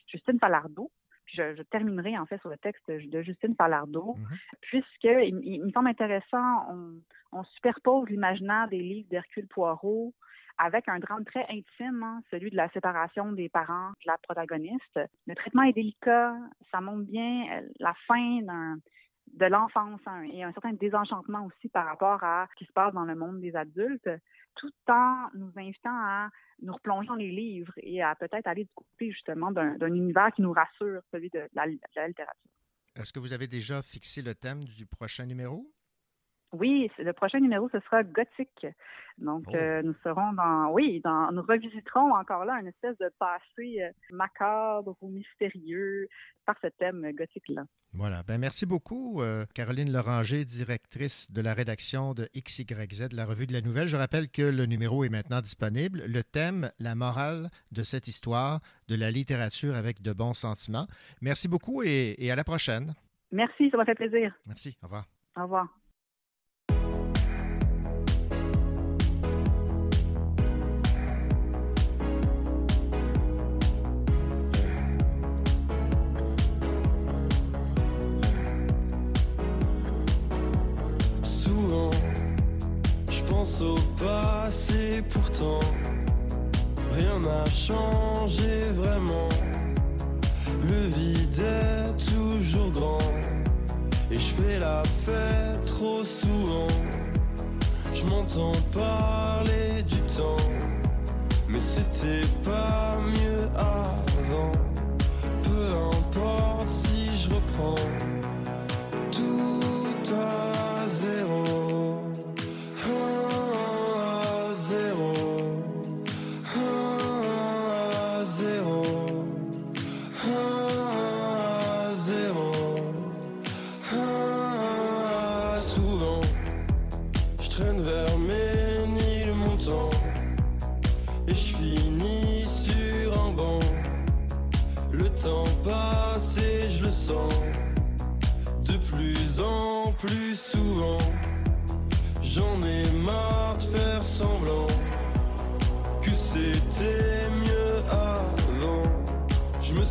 Justine Falardeau. Je, je terminerai en fait sur le texte de Justine Falardeau, puisque il, il me semble intéressant, on, on superpose l'imaginaire des livres d'Hercule Poirot avec un drame très intime, hein, celui de la séparation des parents de la protagoniste. Le traitement est délicat, ça montre bien euh, la fin d'un de l'enfance hein, et un certain désenchantement aussi par rapport à ce qui se passe dans le monde des adultes, tout en nous invitant à nous replonger dans les livres et à peut-être aller du justement d'un univers qui nous rassure, celui de la littérature. Est-ce que vous avez déjà fixé le thème du prochain numéro? Oui, le prochain numéro, ce sera gothique. Donc, Oh. euh, nous serons dans, oui, dans, nous revisiterons encore là une espèce de passé euh, macabre ou mystérieux par ce thème euh, gothique-là. Voilà. Ben, merci beaucoup, euh, Caroline Loranger, directrice de la rédaction de XYZ, la revue de la nouvelle. Je rappelle que le numéro est maintenant disponible. Le thème, la morale de cette histoire, de la littérature avec de bons sentiments. Merci beaucoup et, et à la prochaine. Merci, ça m'a fait plaisir. Merci. Au revoir. Au revoir. Au passé, pourtant, rien n'a changé vraiment. Le vide est toujours grand, et je fais la fête trop souvent. Je m'entends parler du temps, mais c'était pas mieux avant. Peu importe si je reprends tout à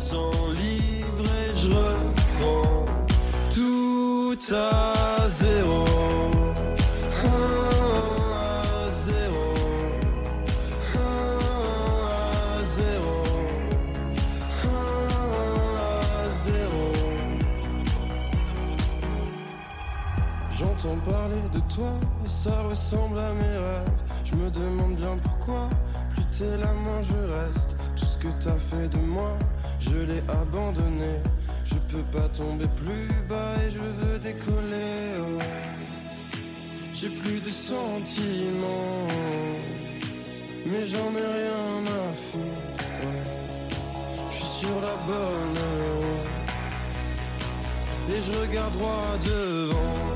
sens libre et je reprends tout à zéro. J'entends parler de toi et ça ressemble à mes rêves. Je me demande bien pourquoi, plus t'es là, moins je reste. Tout ce que t'as fait de moi, je l'ai abandonné. Je peux pas tomber plus bas et je veux décoller. oh. J'ai plus de sentiments, mais j'en ai rien à foutre. ouais. Je suis sur la bonne route et je regarde droit devant.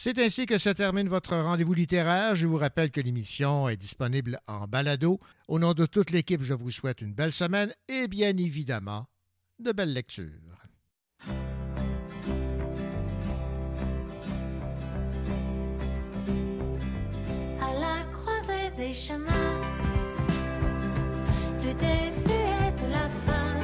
C'est ainsi que se termine votre rendez-vous littéraire. Je vous rappelle que l'émission est disponible en balado. Au nom de toute l'équipe, je vous souhaite une belle semaine et bien évidemment, de belles lectures. À la croisée des chemins, la fin,